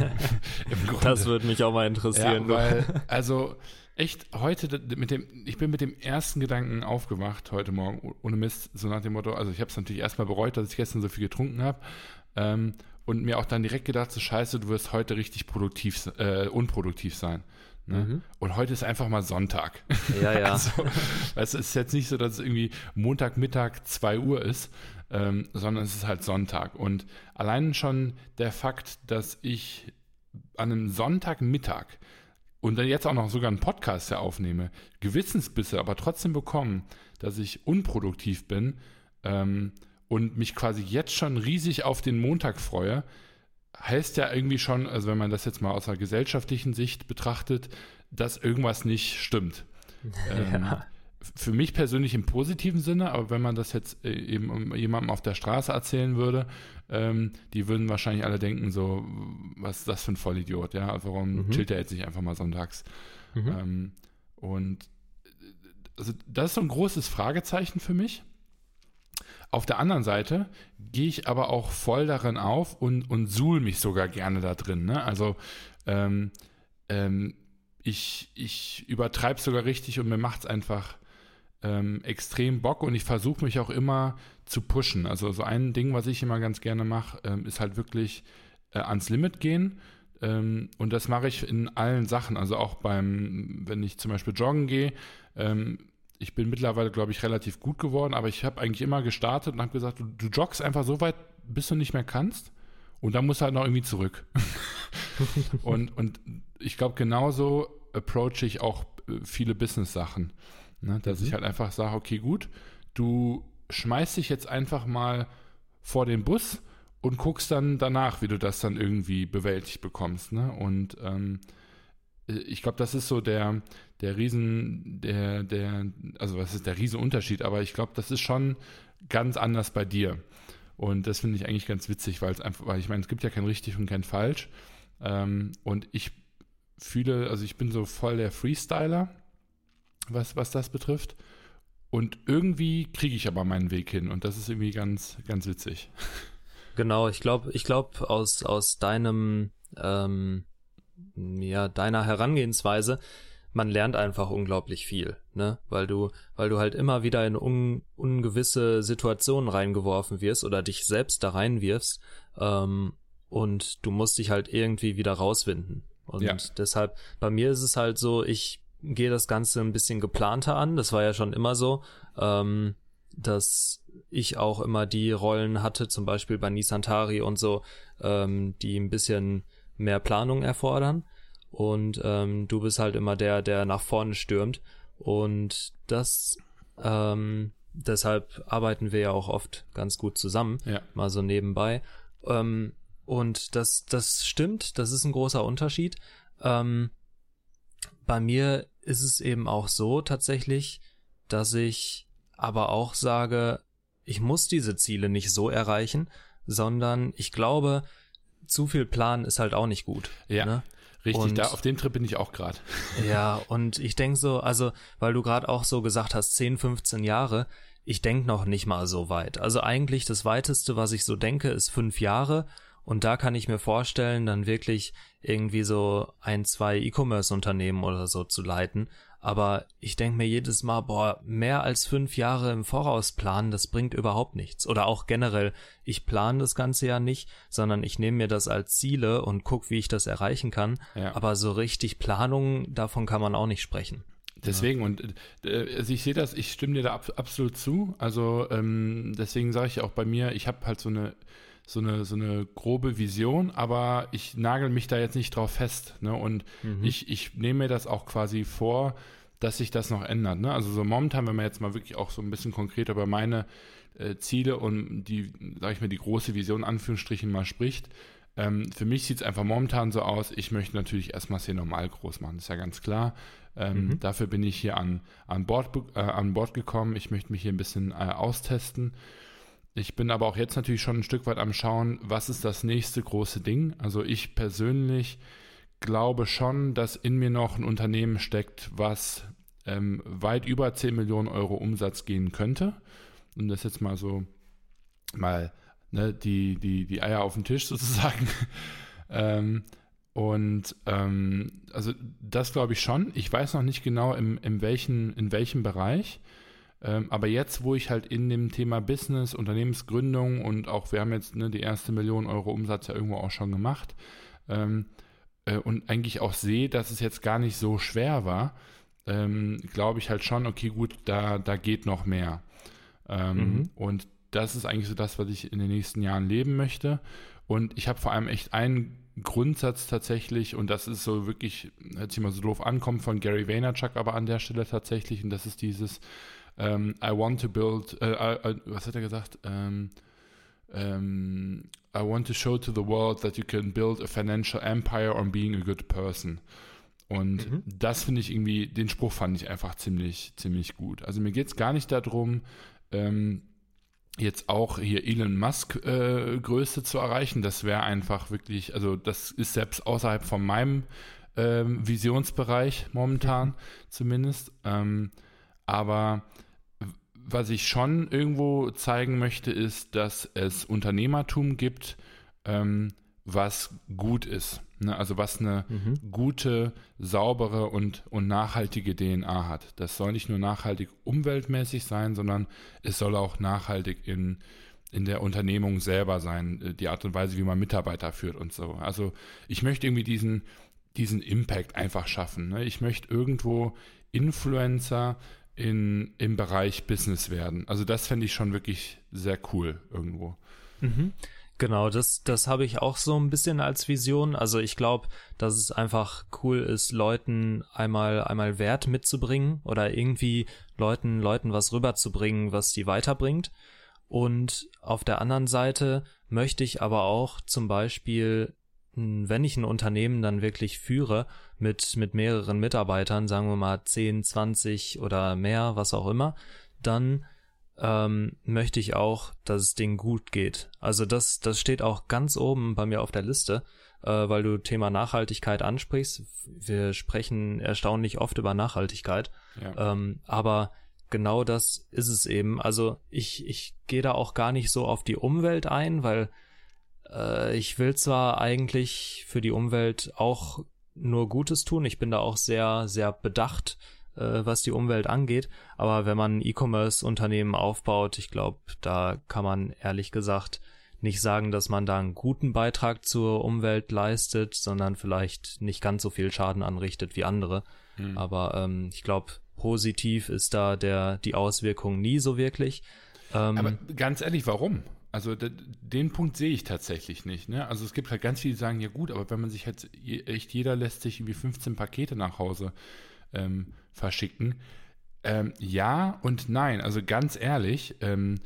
[LAUGHS] das würde mich auch mal interessieren. Ja, weil, also echt heute mit dem, ich bin mit dem ersten Gedanken aufgewacht heute Morgen, ohne Mist, so nach dem Motto, also ich habe es natürlich erstmal bereut, dass ich gestern so viel getrunken habe. Ähm, und mir auch dann direkt gedacht, so scheiße, du wirst heute richtig produktiv, äh, unproduktiv sein. Ne? Mhm. Und heute ist einfach mal Sonntag. Ja, ja. [LAUGHS] also, es ist jetzt nicht so, dass es irgendwie Montagmittag 2 Uhr ist, ähm, sondern es ist halt Sonntag. Und allein schon der Fakt, dass ich an einem Sonntagmittag und dann jetzt auch noch sogar einen Podcast ja aufnehme, Gewissensbisse aber trotzdem bekommen, dass ich unproduktiv bin ähm, und mich quasi jetzt schon riesig auf den Montag freue, heißt ja irgendwie schon, also wenn man das jetzt mal aus einer gesellschaftlichen Sicht betrachtet, dass irgendwas nicht stimmt. [LAUGHS] Ähm, ja. Für mich persönlich im positiven Sinne, aber wenn man das jetzt äh, eben jemandem auf der Straße erzählen würde, ähm, die würden wahrscheinlich alle denken, so, was ist das für ein Vollidiot, ja? Warum mhm. chillt er jetzt nicht einfach mal sonntags? Mhm. Ähm, und also das ist so ein großes Fragezeichen für mich. Auf der anderen Seite gehe ich aber auch voll darin auf und, und suhl mich sogar gerne da drin. Ne? Also ähm, ähm, ich, ich übertreibe sogar richtig und mir macht es einfach ähm, extrem Bock und ich versuche mich auch immer zu pushen. Also so ein Ding, was ich immer ganz gerne mache, ähm, ist halt wirklich äh, ans Limit gehen. Ähm, und das mache ich in allen Sachen. Also auch beim, wenn ich zum Beispiel joggen gehe, ähm, ich bin mittlerweile, glaube ich, relativ gut geworden, aber ich habe eigentlich immer gestartet und habe gesagt, du, du joggst einfach so weit, bis du nicht mehr kannst und dann musst du halt noch irgendwie zurück. [LAUGHS] und, und ich glaube, genauso approach ich auch äh, viele Business-Sachen. Ne? Dass mhm. ich halt einfach sage, okay, gut, du schmeißt dich jetzt einfach mal vor den Bus und guckst dann danach, wie du das dann irgendwie bewältigt bekommst. Ne? Und ähm, ich glaube, das ist so der, der Riesen, der, der, also was ist der Riesenunterschied, aber ich glaube, das ist schon ganz anders bei dir. Und das finde ich eigentlich ganz witzig, weil es einfach, weil ich meine, es gibt ja kein richtig und kein falsch. Ähm, und ich fühle, also ich bin so voll der Freestyler, was, was das betrifft. Und irgendwie kriege ich aber meinen Weg hin und das ist irgendwie ganz, ganz witzig. Genau, ich glaube, ich glaube, aus, aus deinem, ähm, ja, deiner Herangehensweise, man lernt einfach unglaublich viel, ne? Weil du, weil du halt immer wieder in un, ungewisse Situationen reingeworfen wirst oder dich selbst da reinwirfst, ähm, und du musst dich halt irgendwie wieder rauswinden. Und ja. deshalb, bei mir ist es halt so, ich gehe das Ganze ein bisschen geplanter an, das war ja schon immer so. Ähm, dass ich auch immer die Rollen hatte, zum Beispiel bei Nisantari und so, ähm, die ein bisschen mehr Planung erfordern. Und ähm, du bist halt immer der, der nach vorne stürmt. Und das, ähm, deshalb arbeiten wir ja auch oft ganz gut zusammen, Ja. mal so nebenbei. Ähm, und das, das stimmt, das ist ein großer Unterschied. Ähm, bei mir ist es eben auch so tatsächlich, dass ich aber auch sage, ich muss diese Ziele nicht so erreichen, sondern ich glaube, zu viel Plan ist halt auch nicht gut. Ja. Ne? Richtig, Und- da auf dem Trip bin ich auch gerade. [LAUGHS] Ja, und ich denk so, also, weil du gerade auch so gesagt hast, 10, 15 Jahre, ich denk noch nicht mal so weit. Also eigentlich das weiteste, was ich so denke, ist fünf Jahre. Und da kann ich mir vorstellen, dann wirklich irgendwie so ein, zwei E-Commerce-Unternehmen oder so zu leiten. Aber ich denk mir jedes Mal, boah, mehr als fünf Jahre im Voraus planen, das bringt überhaupt nichts. Oder auch generell, ich plane das Ganze ja nicht, sondern ich nehme mir das als Ziele und guck, wie ich das erreichen kann. Ja. Aber so richtig Planung, davon kann man auch nicht sprechen. Deswegen, und äh, also ich sehe das, ich stimme dir da ab, absolut zu. Also ähm, deswegen sage ich auch bei mir, ich habe halt so eine, so eine, so eine grobe Vision, aber ich nagel mich da jetzt nicht drauf fest. Ne? Und ich, ich nehme mir das auch quasi vor, dass sich das noch ändert. Ne? Also so momentan, wenn man jetzt mal wirklich auch so ein bisschen konkreter über meine äh, Ziele und die, sage ich mal, die große Vision Anführungsstrichen mal spricht, ähm, für mich sieht es einfach momentan so aus, ich möchte natürlich erstmal sehr normal groß machen, ist ja ganz klar. Ähm, Dafür bin ich hier an, an, Bord, äh, an Bord gekommen. Ich möchte mich hier ein bisschen äh, austesten. Ich bin aber auch jetzt natürlich schon ein Stück weit am Schauen, was ist das nächste große Ding. Also ich persönlich glaube schon, dass in mir noch ein Unternehmen steckt, was ähm, weit über 10 Millionen Euro Umsatz gehen könnte. Und das jetzt mal so mal ne, die, die, die Eier auf den Tisch [LAUGHS] sozusagen. ähm, und ähm, also das glaube ich schon. Ich weiß noch nicht genau, im, in, welchen, in welchem Bereich. Ähm, aber jetzt, wo ich halt in dem Thema Business, Unternehmensgründung und auch, wir haben jetzt ne, die erste Million Euro Umsatz ja irgendwo auch schon gemacht ähm, äh, und eigentlich auch sehe, dass es jetzt gar nicht so schwer war, ähm, glaube ich halt schon, okay, gut, da, da geht noch mehr. Ähm, Mhm. Und das ist eigentlich so das, was ich in den nächsten Jahren leben möchte. Und ich habe vor allem echt einen Grundsatz tatsächlich, und das ist so wirklich, hört sich mal so doof an, kommt von Gary Vaynerchuk aber an der Stelle tatsächlich, und das ist dieses ähm, I want to build, äh, äh, äh, was hat er gesagt? Ähm, ähm, I want to show to the world that you can build a financial empire on being a good person. Und Mhm. das finde ich irgendwie, den Spruch fand ich einfach ziemlich, ziemlich gut. Also mir geht es gar nicht darum, ähm, jetzt auch hier Elon Musk äh, Größe zu erreichen. Das wäre einfach wirklich, also das ist selbst außerhalb von meinem ähm, Visionsbereich momentan zumindest. Ähm, aber was ich schon irgendwo zeigen möchte, ist, dass es Unternehmertum gibt, ähm, was gut ist. Ne? Also was eine Mhm. gute, saubere und, und nachhaltige DNA hat. Das soll nicht nur nachhaltig umweltmäßig sein, sondern es soll auch nachhaltig in, in der Unternehmung selber sein, äh, die Art und Weise, wie man Mitarbeiter führt und so. Also ich möchte irgendwie diesen, diesen Impact einfach schaffen. Ne? Ich möchte irgendwo Influencer in, im Bereich Business werden. Also das fände ich schon wirklich sehr cool irgendwo. Mhm. Genau, das, das habe ich auch so ein bisschen als Vision. Also ich glaube, dass es einfach cool ist, Leuten einmal, einmal Wert mitzubringen oder irgendwie Leuten, Leuten was rüberzubringen, was die weiterbringt. Und auf der anderen Seite möchte ich aber auch zum Beispiel, wenn ich ein Unternehmen dann wirklich führe, mit, mit mehreren Mitarbeitern, sagen wir mal 10, 20 oder mehr, was auch immer, dann ähm, möchte ich auch, dass es denen gut geht. Also das, das steht auch ganz oben bei mir auf der Liste, äh, weil du Thema Nachhaltigkeit ansprichst. Wir sprechen erstaunlich oft über Nachhaltigkeit, Ja. ähm, aber genau das ist es eben. Also ich, ich gehe da auch gar nicht so auf die Umwelt ein, weil äh, ich will zwar eigentlich für die Umwelt auch nur Gutes tun. Ich bin da auch sehr, sehr bedacht, äh, was die Umwelt angeht. Aber wenn man ein E-Commerce-Unternehmen aufbaut, ich glaube, da kann man ehrlich gesagt nicht sagen, dass man da einen guten Beitrag zur Umwelt leistet, sondern vielleicht nicht ganz so viel Schaden anrichtet wie andere. Hm. Aber ähm, ich glaube, positiv ist da der, die Auswirkung nie so wirklich. Ähm, aber ganz ehrlich, warum? Also den Punkt sehe ich tatsächlich nicht. Ne? Also es gibt halt ganz viele, die sagen, ja gut, aber wenn man sich halt, echt jeder lässt sich irgendwie 15 Pakete nach Hause ähm, verschicken. Ähm, ja und nein. Also ganz ehrlich, ähm,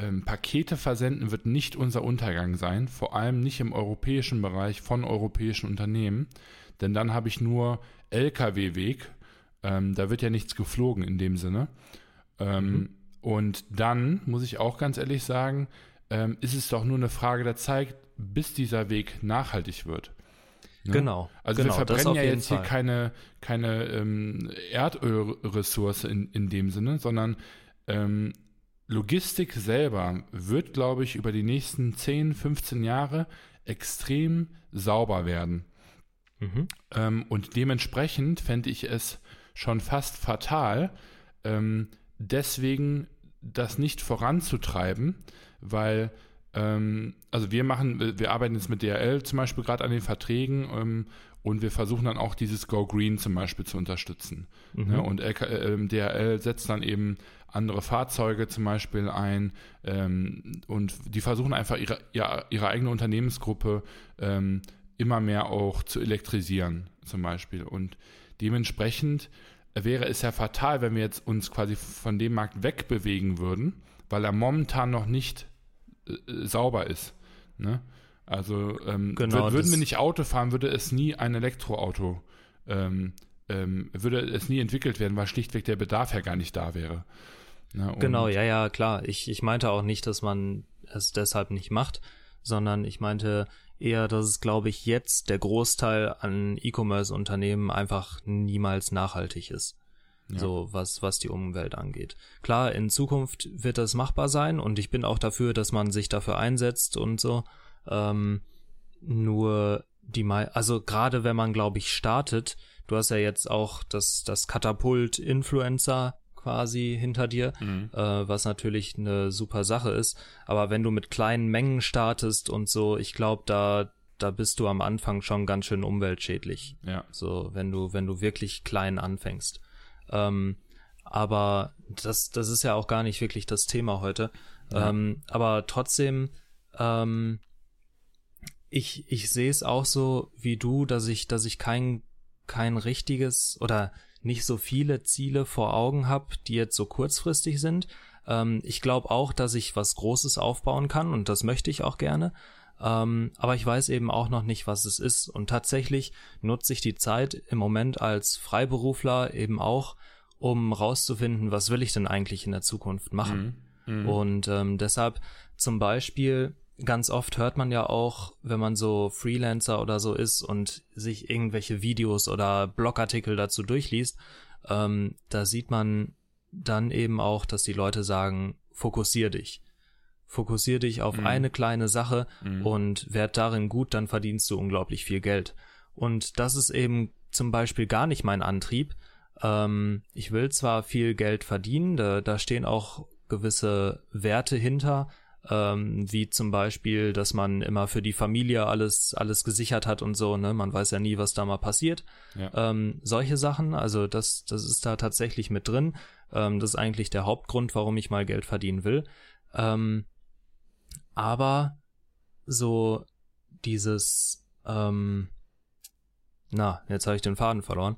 ähm, Pakete versenden wird nicht unser Untergang sein, vor allem nicht im europäischen Bereich von europäischen Unternehmen, denn dann habe ich nur Lkw-Weg, ähm, da wird ja nichts geflogen in dem Sinne. Ähm, mhm. Und dann muss ich auch ganz ehrlich sagen, ähm, ist es doch nur eine Frage der Zeit, bis dieser Weg nachhaltig wird. Ne? Genau. Also genau, wir verbrennen ja jetzt Fall. hier keine, keine ähm, Erdölressource in, in dem Sinne, sondern ähm, Logistik selber wird, glaube ich, über die nächsten 10, 15 Jahre extrem sauber werden. Mhm. Ähm, und dementsprechend fände ich es schon fast fatal, ähm, deswegen das nicht voranzutreiben, weil ähm, also wir machen, wir arbeiten jetzt mit DRL zum Beispiel gerade an den Verträgen ähm, und wir versuchen dann auch dieses Go Green zum Beispiel zu unterstützen. Mhm. Ja, und LK, äh, DRL setzt dann eben andere Fahrzeuge zum Beispiel ein ähm, und die versuchen einfach ihre, ihre, ihre eigene Unternehmensgruppe ähm, immer mehr auch zu elektrisieren zum Beispiel und dementsprechend wäre es ja fatal, wenn wir jetzt uns quasi von dem Markt wegbewegen würden, weil er momentan noch nicht äh, sauber ist. Ne? Also ähm, genau, würden wir nicht Auto fahren, würde es nie ein Elektroauto ähm, ähm, würde es nie entwickelt werden, weil schlichtweg der Bedarf ja gar nicht da wäre. Ne? Genau, ja, ja, klar. Ich, ich meinte auch nicht, dass man es deshalb nicht macht, sondern ich meinte eher, dass es, glaube ich, jetzt der Großteil an E-Commerce-Unternehmen einfach niemals nachhaltig ist. Ja. So, was, was die Umwelt angeht. Klar, in Zukunft wird das machbar sein und ich bin auch dafür, dass man sich dafür einsetzt und so. Ähm, nur die mal, also gerade wenn man, glaube ich, startet, du hast ja jetzt auch das, das Katapult Influencer quasi hinter dir, mhm. äh, was natürlich eine super Sache ist. Aber wenn du mit kleinen Mengen startest und so, ich glaube, da da bist du am Anfang schon ganz schön umweltschädlich. Ja. So, wenn du wenn du wirklich klein anfängst. Ähm, aber das das ist ja auch gar nicht wirklich das Thema heute. Ja. Ähm, aber trotzdem ähm, ich, ich sehe es auch so wie du, dass ich, dass ich kein, kein richtiges oder nicht so viele Ziele vor Augen habe, die jetzt so kurzfristig sind. Ähm, ich glaube auch, dass ich was Großes aufbauen kann und das möchte ich auch gerne. Ähm, aber ich weiß eben auch noch nicht, was es ist. Und tatsächlich nutze ich die Zeit im Moment als Freiberufler eben auch, um rauszufinden, was will ich denn eigentlich in der Zukunft machen. Mhm. Mhm. Und ähm, deshalb zum Beispiel ganz oft hört man ja auch, wenn man so Freelancer oder so ist und sich irgendwelche Videos oder Blogartikel dazu durchliest, ähm, da sieht man dann eben auch, dass die Leute sagen, fokussier dich. Fokussier dich auf mhm. eine kleine Sache mhm. und werd darin gut, dann verdienst du unglaublich viel Geld. Und das ist eben zum Beispiel gar nicht mein Antrieb. Ähm, ich will zwar viel Geld verdienen, da, da stehen auch gewisse Werte hinter, ähm, wie zum Beispiel, dass man immer für die Familie alles, alles gesichert hat und so, ne? Man weiß ja nie, was da mal passiert. Ja. Ähm, solche Sachen, also das, das ist da tatsächlich mit drin. Ähm, das ist eigentlich der Hauptgrund, warum ich mal Geld verdienen will. Ähm, aber so dieses, ähm, na, jetzt habe ich den Faden verloren.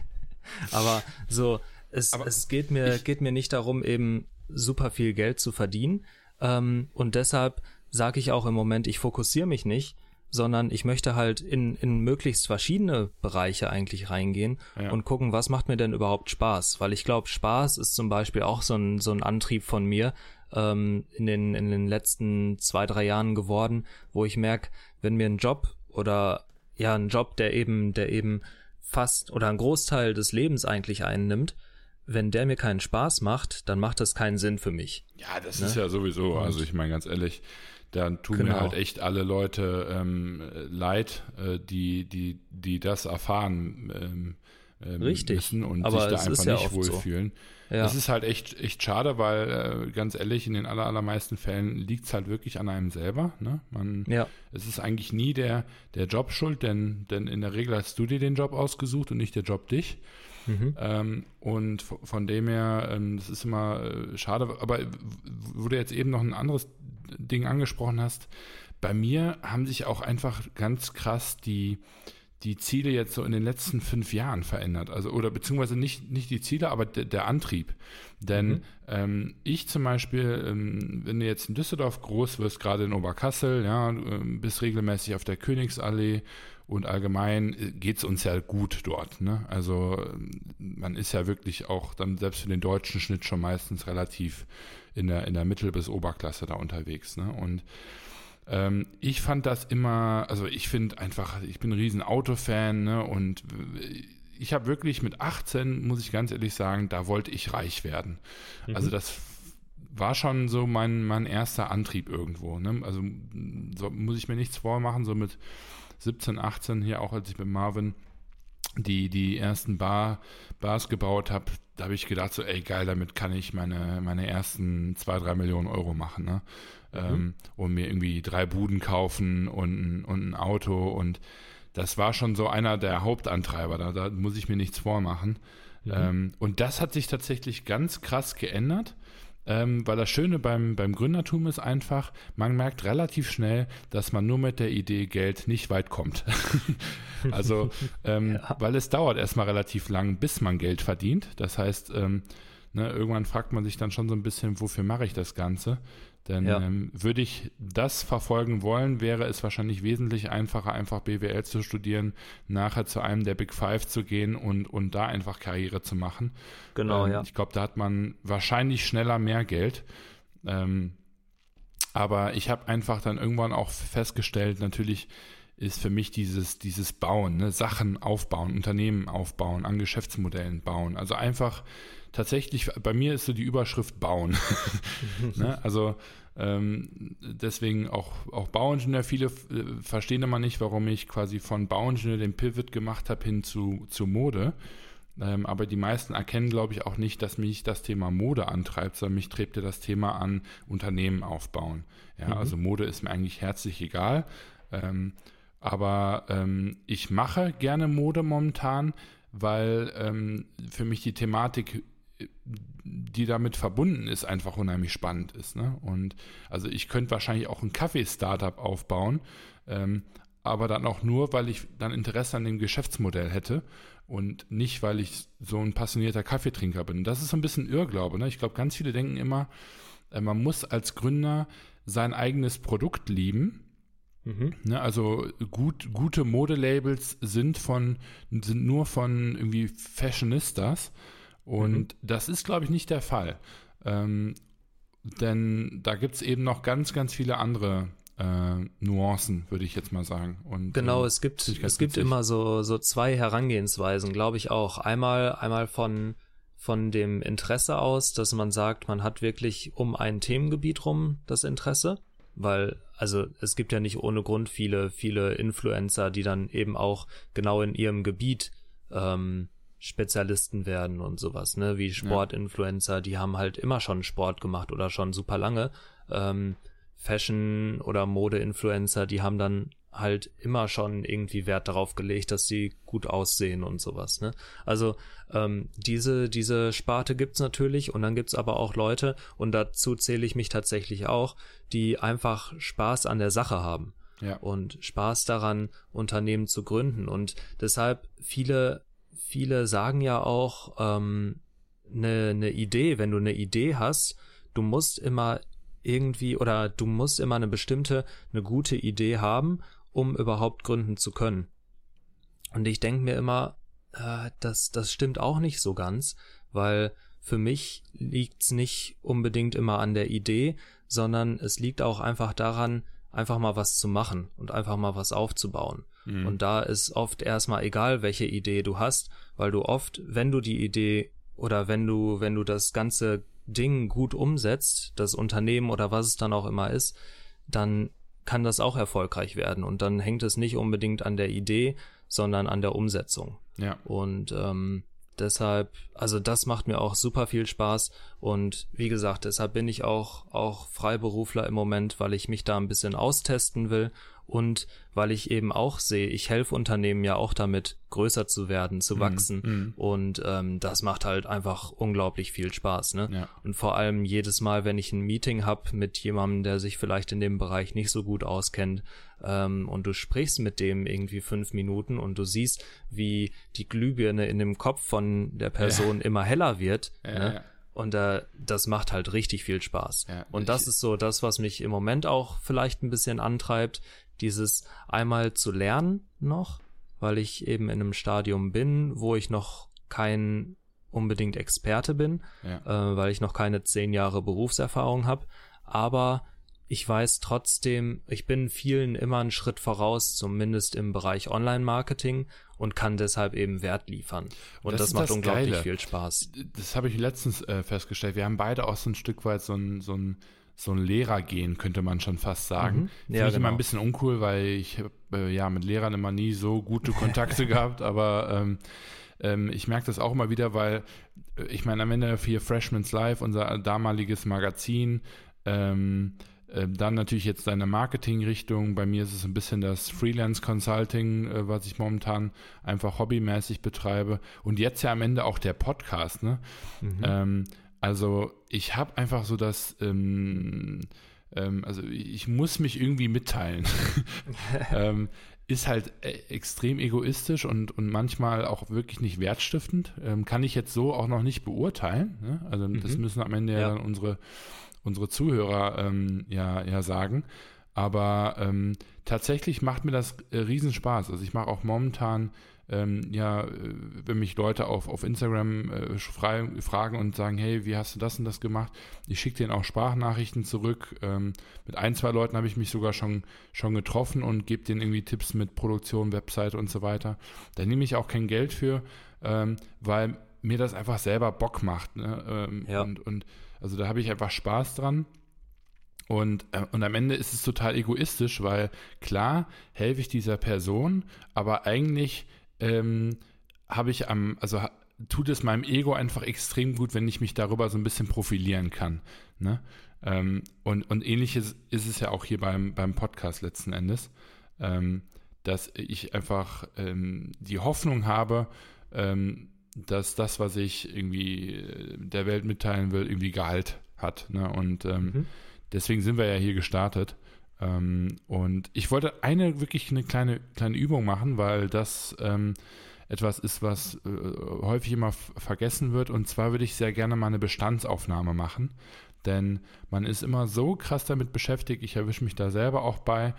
[LAUGHS] aber so, es, aber es geht mir, geht mir nicht darum, eben super viel Geld zu verdienen, ähm, und deshalb sage ich auch im Moment, ich fokussiere mich nicht, sondern ich möchte halt in, in möglichst verschiedene Bereiche eigentlich reingehen ja. und gucken, was macht mir denn überhaupt Spaß? Weil ich glaube, Spaß ist zum Beispiel auch so ein, so ein Antrieb von mir ähm, in, den, in den letzten zwei, drei Jahren geworden, wo ich merke, wenn mir ein Job oder ja, ein Job, der eben, der eben fast oder ein Großteil des Lebens eigentlich einnimmt, wenn der mir keinen Spaß macht, dann macht das keinen Sinn für mich. Ja, das ne? ist ja sowieso, also ich meine ganz ehrlich, dann tun genau. mir halt echt alle Leute ähm, leid, äh, die, die, die das erfahren ähm, ähm, Richtig. müssen und Aber sich da einfach ja nicht wohlfühlen. So. Ja. Das ist halt echt, echt schade, weil äh, ganz ehrlich, in den aller, allermeisten Fällen liegt es halt wirklich an einem selber. Ne? Man, ja. Es ist eigentlich nie der, der Job schuld, denn, denn in der Regel hast du dir den Job ausgesucht und nicht der Job dich. Mhm. Ähm, und von dem her, ähm, das ist immer äh, schade, aber wo du jetzt eben noch ein anderes Ding angesprochen hast, bei mir haben sich auch einfach ganz krass die, die Ziele jetzt so in den letzten fünf Jahren verändert. Also, oder beziehungsweise nicht, nicht die Ziele, aber de, der Antrieb. Denn mhm. ähm, ich zum Beispiel, ähm, wenn du jetzt in Düsseldorf groß wirst, gerade in Oberkassel, ja, ähm, bist regelmäßig auf der Königsallee und allgemein äh, geht es uns ja gut dort. Ne? Also ähm, man ist ja wirklich auch dann selbst für den deutschen Schnitt schon meistens relativ in der, in der Mittel- bis Oberklasse da unterwegs. Ne? Und ähm, ich fand das immer, also ich finde einfach, ich bin ein riesen Autofan ne? und ich habe wirklich mit 18, muss ich ganz ehrlich sagen, da wollte ich reich werden. Mhm. Also das war schon so mein, mein erster Antrieb irgendwo. Ne? Also so muss ich mir nichts vormachen, so mit 17, 18 hier auch, als ich mit Marvin die, die ersten Bar, Bars gebaut habe, da habe ich gedacht, so, ey, geil, damit kann ich meine, meine ersten zwei, drei Millionen Euro machen, ne? Mhm. Ähm, und mir irgendwie drei Buden kaufen und, und ein Auto und das war schon so einer der Hauptantreiber, da, da muss ich mir nichts vormachen. Mhm. Ähm, und das hat sich tatsächlich ganz krass geändert. Ähm, weil das Schöne beim, beim Gründertum ist einfach, man merkt relativ schnell, dass man nur mit der Idee Geld nicht weit kommt. [LAUGHS] also, ähm, ja. weil es dauert erstmal relativ lang, bis man Geld verdient. Das heißt, ähm, ne, irgendwann fragt man sich dann schon so ein bisschen, wofür mache ich das Ganze? Denn ja. ähm, würde ich das verfolgen wollen, wäre es wahrscheinlich wesentlich einfacher, einfach BWL zu studieren, nachher zu einem der Big Five zu gehen und, und da einfach Karriere zu machen. Genau, ähm, ja. Ich glaube, da hat man wahrscheinlich schneller mehr Geld. Ähm, aber ich habe einfach dann irgendwann auch festgestellt, natürlich ist für mich dieses, dieses Bauen, ne? Sachen aufbauen, Unternehmen aufbauen, an Geschäftsmodellen bauen. Also einfach tatsächlich, bei mir ist so die Überschrift bauen. [LAUGHS] ne? Also ähm, deswegen auch, auch Bauingenieur. Viele äh, verstehen immer nicht, warum ich quasi von Bauingenieur den Pivot gemacht habe hin zu, zu Mode. Ähm, aber die meisten erkennen, glaube ich, auch nicht, dass mich das Thema Mode antreibt, sondern mich treibt ja das Thema an Unternehmen aufbauen. Ja, mhm. also Mode ist mir eigentlich herzlich egal. Ähm, aber ähm, ich mache gerne Mode momentan, weil ähm, für mich die Thematik die damit verbunden ist, einfach unheimlich spannend ist. Ne? Und also ich könnte wahrscheinlich auch ein Kaffee-Startup aufbauen, ähm, aber dann auch nur, weil ich dann Interesse an dem Geschäftsmodell hätte und nicht, weil ich so ein passionierter Kaffeetrinker bin. Das ist so ein bisschen Irrglaube. Ne? Ich glaube, ganz viele denken immer, äh, man muss als Gründer sein eigenes Produkt lieben. Mhm. Ne, also gut, gute Modelabels sind von sind nur von irgendwie Fashionistas und mhm. das ist, glaube ich, nicht der Fall. Ähm, denn da gibt es eben noch ganz, ganz viele andere äh, Nuancen, würde ich jetzt mal sagen. Und, genau, äh, es gibt, es gibt immer so, so zwei Herangehensweisen, glaube ich auch. Einmal, einmal von, von dem Interesse aus, dass man sagt, man hat wirklich um ein Themengebiet rum das Interesse, weil also es gibt ja nicht ohne Grund viele, viele Influencer, die dann eben auch genau in ihrem Gebiet ähm, Spezialisten werden und sowas, ne, wie Sportinfluencer, die haben halt immer schon Sport gemacht oder schon super lange. Ähm, Fashion- oder Mode-Influencer, die haben dann halt immer schon irgendwie Wert darauf gelegt, dass sie gut aussehen und sowas. Ne? Also ähm, diese diese Sparte gibt's natürlich und dann gibt's aber auch Leute und dazu zähle ich mich tatsächlich auch, die einfach Spaß an der Sache haben ja. und Spaß daran Unternehmen zu gründen und deshalb viele viele sagen ja auch, ähm, eine, ne Idee, wenn du eine Idee hast, du musst immer irgendwie oder du musst immer eine bestimmte, eine gute Idee haben, um überhaupt gründen zu können. Und ich denke mir immer, äh, das, das stimmt auch nicht so ganz, weil für mich liegt's nicht unbedingt immer an der Idee, sondern es liegt auch einfach daran, einfach mal was zu machen und einfach mal was aufzubauen. Mhm. Und da ist oft erstmal egal, welche Idee du hast, weil du oft, wenn du die Idee oder wenn du, wenn du das ganze Ding gut umsetzt, das Unternehmen oder was es dann auch immer ist, dann kann das auch erfolgreich werden. Und dann hängt es nicht unbedingt an der Idee, sondern an der Umsetzung. Ja. Und ähm, deshalb, also das macht mir auch super viel Spaß. Und wie gesagt, deshalb bin ich auch, auch Freiberufler im Moment, weil ich mich da ein bisschen austesten will und weil ich eben auch sehe, ich helfe Unternehmen ja auch damit, größer zu werden, zu mhm, wachsen mm, und ähm, das macht halt einfach unglaublich viel Spaß. Ne? Ja. Und vor allem jedes Mal, wenn ich ein Meeting habe mit jemandem, der sich vielleicht in dem Bereich nicht so gut auskennt ähm, und du sprichst mit dem irgendwie fünf Minuten und du siehst, wie die Glühbirne in dem Kopf von der Person ja. immer heller wird. Ja, ne? Und äh, das macht halt richtig viel Spaß. Ja, und das ist so das, was mich im Moment auch vielleicht ein bisschen antreibt, dieses einmal zu lernen noch, weil ich eben in einem Stadium bin, wo ich noch kein unbedingt Experte bin, ja. äh, weil ich noch keine zehn Jahre Berufserfahrung habe. Aber ich weiß trotzdem, ich bin vielen immer einen Schritt voraus, zumindest im Bereich Online-Marketing und kann deshalb eben Wert liefern. Und das, das macht das unglaublich Geile. viel Spaß. Das habe ich letztens äh, festgestellt. Wir haben beide auch so ein Stück weit so ein, so ein, so ein Lehrergehen, könnte man schon fast sagen. Mhm. Ja, Finde ich genau. immer ein bisschen uncool, weil ich äh, ja mit Lehrern immer nie so gute Kontakte [LAUGHS] gehabt, aber ähm, ähm, ich merke das auch immer wieder, weil äh, ich meine, am Ende für Freshman's Life, unser damaliges Magazin, ähm, ähm, dann natürlich jetzt deine Marketingrichtung. Bei mir ist es ein bisschen das Freelance Consulting, äh, was ich momentan einfach hobbymäßig betreibe. Und jetzt ja am Ende auch der Podcast. Ne? Mhm. Ähm, also ich habe einfach so das, ähm, ähm, also ich muss mich irgendwie mitteilen. [LAUGHS] [LAUGHS] ähm, ist halt äh, extrem egoistisch und, und manchmal auch wirklich nicht wertstiftend. Ähm, kann ich jetzt so auch noch nicht beurteilen. Ne? Also mhm. das müssen am Ende ja, dann unsere unsere Zuhörer ähm, ja, ja sagen. Aber ähm, tatsächlich macht mir das äh, Riesenspaß. Also ich mache auch momentan, ähm, ja, äh, wenn mich Leute auf, auf Instagram äh, fragen und sagen, hey, wie hast du das und das gemacht? Ich schicke denen auch Sprachnachrichten zurück. Ähm, mit ein, zwei Leuten habe ich mich sogar schon, schon getroffen und gebe denen irgendwie Tipps mit Produktion, Website und so weiter. Da nehme ich auch kein Geld für, ähm, weil mir das einfach selber Bock macht. Ne? Ähm, ja. Und, und also da habe ich einfach Spaß dran. Und, äh, und am Ende ist es total egoistisch, weil klar helfe ich dieser Person, aber eigentlich ähm, habe ich am, also tut es meinem Ego einfach extrem gut, wenn ich mich darüber so ein bisschen profilieren kann. Ne? Ähm, und, und ähnliches ist es ja auch hier beim, beim Podcast letzten Endes, ähm, dass ich einfach ähm, die Hoffnung habe, ähm, dass das, was ich irgendwie äh, der Welt mitteilen will, irgendwie Gehalt hat. Ne? Und ähm, mhm. deswegen sind wir ja hier gestartet. Ähm, und ich wollte eine wirklich eine kleine, kleine Übung machen, weil das ähm, etwas ist, was äh, häufig immer vergessen wird. Und zwar würde ich sehr gerne mal eine Bestandsaufnahme machen. Denn man ist immer so krass damit beschäftigt, ich erwische mich da selber auch bei,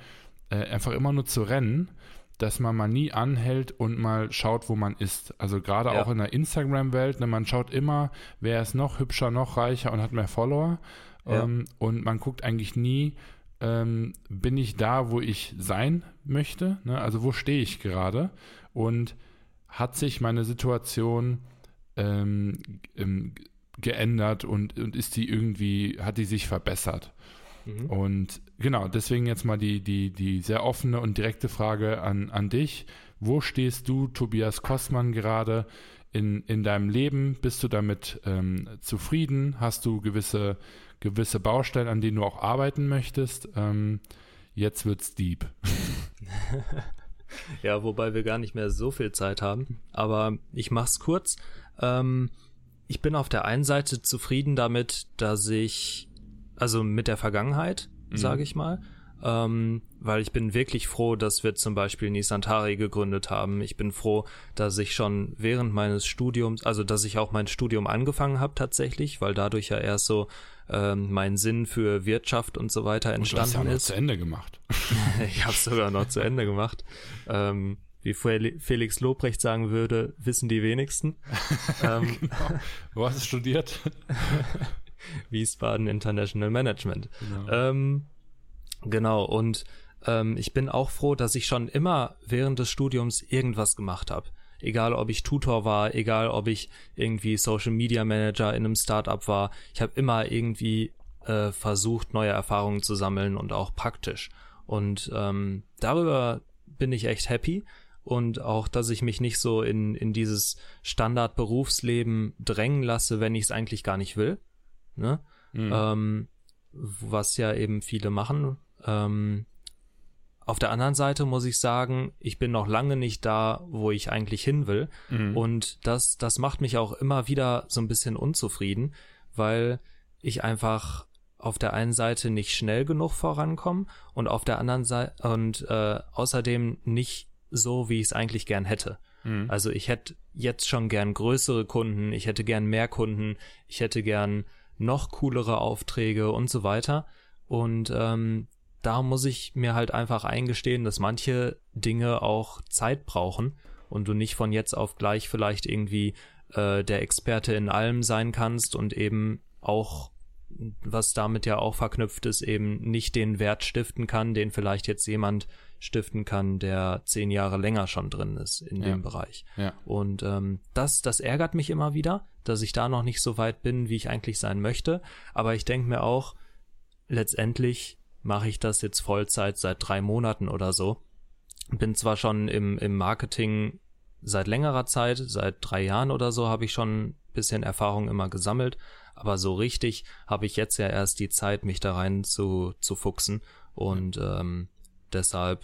äh, einfach immer nur zu rennen dass man mal nie anhält und mal schaut, wo man ist. Also gerade ja. auch in der Instagram-Welt, ne, man schaut immer, wer ist noch hübscher, noch reicher und hat mehr Follower. Ja. Ähm, und man guckt eigentlich nie, ähm, bin ich da, wo ich sein möchte? Ne? Also wo stehe ich gerade? Und hat sich meine Situation ähm, ähm geändert und, und ist die irgendwie, hat die sich verbessert? Mhm. Und genau, deswegen jetzt mal die, die, die sehr offene und direkte Frage an, an dich. Wo stehst du, Tobias Kostmann, gerade in, in deinem Leben? Bist du damit ähm, zufrieden? Hast du gewisse, gewisse Baustellen, an denen du auch arbeiten möchtest? Ähm, jetzt wird's deep. [LAUGHS] ja, wobei wir gar nicht mehr so viel Zeit haben. Aber ich mach's kurz. Ähm, ich bin auf der einen Seite zufrieden damit, dass ich also mit der Vergangenheit, mhm. sage ich mal. Ähm, weil ich bin wirklich froh, dass wir zum Beispiel Nisantari gegründet haben. Ich bin froh, dass ich schon während meines Studiums, also dass ich auch mein Studium angefangen habe tatsächlich, weil dadurch ja erst so ähm, mein Sinn für Wirtschaft und so weiter entstanden und du hast ja ist. Noch zu Ende gemacht. [LAUGHS] ich habe sogar noch zu Ende gemacht. Ähm, wie Felix Lobrecht sagen würde, wissen die wenigsten. [LAUGHS] ähm, genau. Wo hast du studiert? [LAUGHS] Wiesbaden International Management. Genau, ähm, genau und ähm, ich bin auch froh, dass ich schon immer während des Studiums irgendwas gemacht habe. Egal, ob ich Tutor war, egal, ob ich irgendwie Social Media Manager in einem Startup war. Ich habe immer irgendwie äh, versucht, neue Erfahrungen zu sammeln und auch praktisch. Und ähm, darüber bin ich echt happy und auch, dass ich mich nicht so in, in dieses Standard-Berufsleben drängen lasse, wenn ich es eigentlich gar nicht will ne? Mhm. Ähm, was ja eben viele machen. Ähm, auf der anderen Seite muss ich sagen, ich bin noch lange nicht da, wo ich eigentlich hin will. Mhm. Und das, das macht mich auch immer wieder so ein bisschen unzufrieden, weil ich einfach auf der einen Seite nicht schnell genug vorankomme und auf der anderen Seite und äh, außerdem nicht so, wie ich es eigentlich gern hätte. Mhm. Also ich hätte jetzt schon gern größere Kunden, ich hätte gern mehr Kunden, ich hätte gern noch coolere Aufträge und so weiter. Und ähm, da muss ich mir halt einfach eingestehen, dass manche Dinge auch Zeit brauchen und du nicht von jetzt auf gleich vielleicht irgendwie äh, der Experte in allem sein kannst und eben auch was damit ja auch verknüpft ist, eben nicht den Wert stiften kann, den vielleicht jetzt jemand stiften kann, der zehn Jahre länger schon drin ist in ja. dem Bereich. Ja. Und ähm, das, das ärgert mich immer wieder, dass ich da noch nicht so weit bin, wie ich eigentlich sein möchte. Aber ich denke mir auch, letztendlich mache ich das jetzt Vollzeit seit drei Monaten oder so. Bin zwar schon im, im Marketing seit längerer Zeit, seit drei Jahren oder so habe ich schon ein bisschen Erfahrung immer gesammelt, aber so richtig habe ich jetzt ja erst die Zeit, mich da rein zu, zu fuchsen. Und ähm, deshalb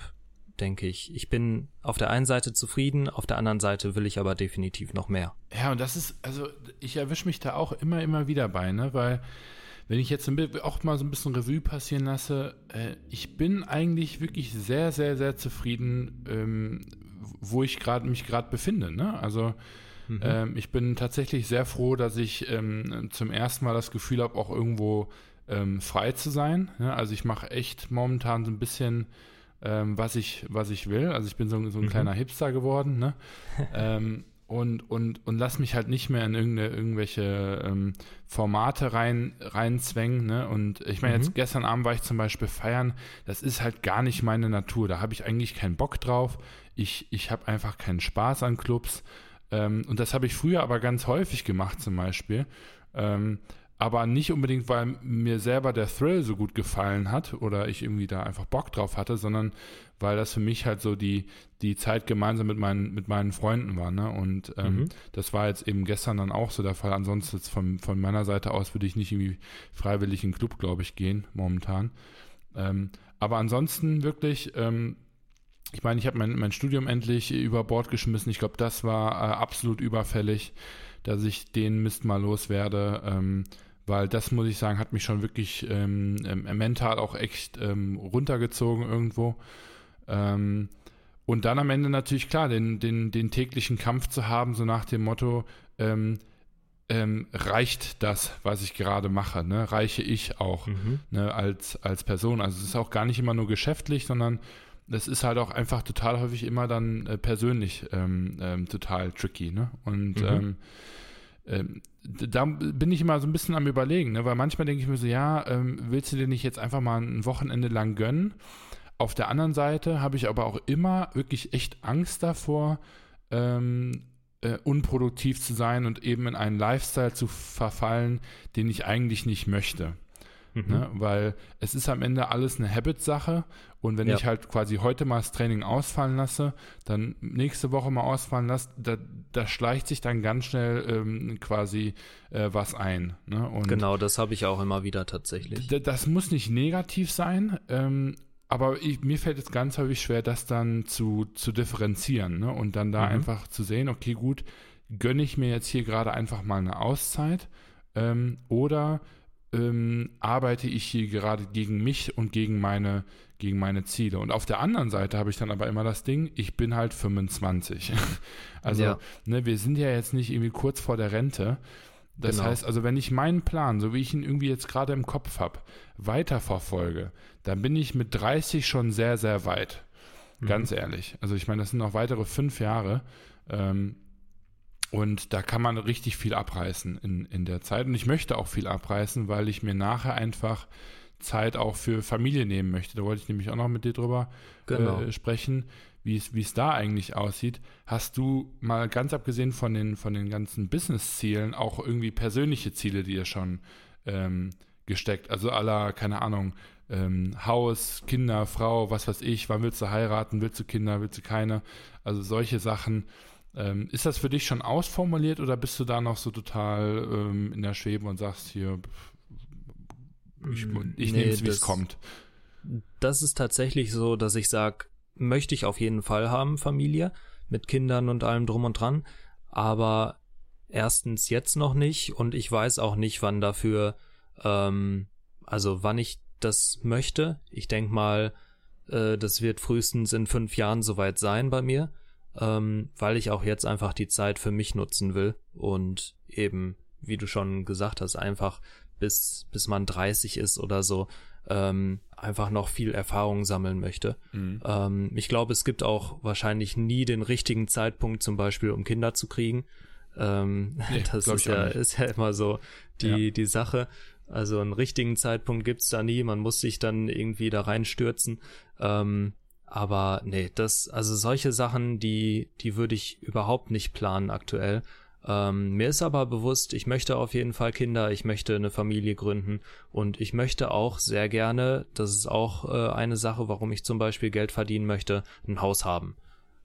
denke ich, ich bin auf der einen Seite zufrieden, auf der anderen Seite will ich aber definitiv noch mehr. Ja, und das ist, also ich erwische mich da auch immer, immer wieder bei, ne? Weil wenn ich jetzt auch mal so ein bisschen Revue passieren lasse, äh, ich bin eigentlich wirklich sehr, sehr, sehr zufrieden, ähm, wo ich gerade mich gerade befinde. Ne? Also Mhm. Ähm, ich bin tatsächlich sehr froh, dass ich ähm, zum ersten Mal das Gefühl habe, auch irgendwo ähm, frei zu sein. Ja, also ich mache echt momentan so ein bisschen, ähm, was, ich, was ich will. Also ich bin so, so ein mhm. kleiner Hipster geworden. Ne? [LAUGHS] Ähm, und, und, und lass mich halt nicht mehr in irgendwelche ähm, Formate rein, reinzwängen. Ne? Und ich meine, mhm. jetzt gestern Abend war ich zum Beispiel feiern, das ist halt gar nicht meine Natur. Da habe ich eigentlich keinen Bock drauf. Ich, ich habe einfach keinen Spaß an Clubs. Ähm, und das habe ich früher aber ganz häufig gemacht zum Beispiel. Ähm, aber nicht unbedingt, weil mir selber der Thrill so gut gefallen hat oder ich irgendwie da einfach Bock drauf hatte, sondern weil das für mich halt so die, die Zeit gemeinsam mit meinen, mit meinen Freunden war. Ne? Und ähm, mhm. das war jetzt eben gestern dann auch so der Fall. Ansonsten von, von meiner Seite aus würde ich nicht irgendwie freiwillig in den Club, glaube ich, gehen momentan. Ähm, aber ansonsten wirklich ähm, ich meine, ich habe mein, mein Studium endlich über Bord geschmissen. Ich glaube, das war äh, absolut überfällig, dass ich den Mist mal loswerde. Ähm, weil das, muss ich sagen, hat mich schon wirklich ähm, ähm, mental auch echt ähm, runtergezogen irgendwo. Ähm, und dann am Ende natürlich klar, den, den, den täglichen Kampf zu haben, so nach dem Motto, ähm, ähm, reicht das, was ich gerade mache, ne? reiche ich auch mhm. ne? als, als Person. Also es ist auch gar nicht immer nur geschäftlich, sondern das ist halt auch einfach total häufig immer dann äh, persönlich total tricky, ne? Und mhm. Ähm, da bin ich immer so ein bisschen am überlegen, ne? weil manchmal denke ich mir so, ja, ähm, willst du dir nicht jetzt einfach mal ein Wochenende lang gönnen? Auf der anderen Seite habe ich aber auch immer wirklich echt Angst davor, ähm, äh, unproduktiv zu sein und eben in einen Lifestyle zu verfallen, den ich eigentlich nicht möchte. Mhm. Ne? Weil es ist am Ende alles eine Habit-Sache und wenn ja. ich halt quasi heute mal das Training ausfallen lasse, dann nächste Woche mal ausfallen lasse, da, da schleicht sich dann ganz schnell ähm, quasi äh, was ein. Ne? Genau, das habe ich auch immer wieder tatsächlich. Das muss nicht negativ sein, ähm, aber ich, mir fällt es ganz häufig schwer, das dann zu, zu differenzieren ne? und dann da mhm. einfach zu sehen, okay, gut, gönne ich mir jetzt hier gerade einfach mal eine Auszeit ähm, oder ähm, arbeite ich hier gerade gegen mich und gegen meine, gegen meine Ziele. Und auf der anderen Seite habe ich dann aber immer das Ding, ich bin halt 25. [LAUGHS] also, ja. ne, wir sind ja jetzt nicht irgendwie kurz vor der Rente. Das genau. heißt, also wenn ich meinen Plan, so wie ich ihn irgendwie jetzt gerade im Kopf habe, weiterverfolge, dann bin ich mit 30 schon sehr, sehr weit. Mhm. Ganz ehrlich. Also ich meine, das sind noch weitere fünf Jahre. Ähm, und da kann man richtig viel abreißen in, in der Zeit. Und ich möchte auch viel abreißen, weil ich mir nachher einfach Zeit auch für Familie nehmen möchte. Da wollte ich nämlich auch noch mit dir drüber genau. äh, sprechen, wie es da eigentlich aussieht. Hast du mal ganz abgesehen von den, von den ganzen Business-Zielen auch irgendwie persönliche Ziele, die ihr schon ähm, gesteckt? Also aller, keine Ahnung, ähm, Haus, Kinder, Frau, was weiß ich, wann willst du heiraten, willst du Kinder, willst du keine? Also solche Sachen. Ähm, ist das für dich schon ausformuliert oder bist du da noch so total ähm, in der Schwebe und sagst hier, ich, mm, ich nee, nehme es, wie es kommt? das ist tatsächlich so, dass ich sage, möchte ich auf jeden Fall haben, Familie, mit Kindern und allem drum und dran. Aber erstens jetzt noch nicht und ich weiß auch nicht, wann dafür, ähm, also wann ich das möchte. Ich denke mal, äh, das wird frühestens in fünf Jahren soweit sein bei mir, ähm, weil ich auch jetzt einfach die Zeit für mich nutzen will und eben, wie du schon gesagt hast, einfach bis, bis man 30 ist oder so, ähm, einfach noch viel Erfahrung sammeln möchte. Mhm. Ähm, ich glaube, es gibt auch wahrscheinlich nie den richtigen Zeitpunkt, zum Beispiel, um Kinder zu kriegen. Ähm, [LAUGHS] nee, das ist ja, ist ja immer so die, ja. die Sache. Also einen richtigen Zeitpunkt gibt's da nie. Man muss sich dann irgendwie da reinstürzen. Ähm, aber nee, das, also solche Sachen, die, die würde ich überhaupt nicht planen aktuell. Ähm, mir ist aber bewusst, ich möchte auf jeden Fall Kinder, ich möchte eine Familie gründen und ich möchte auch sehr gerne, das ist auch äh, eine Sache, warum ich zum Beispiel Geld verdienen möchte, ein Haus haben.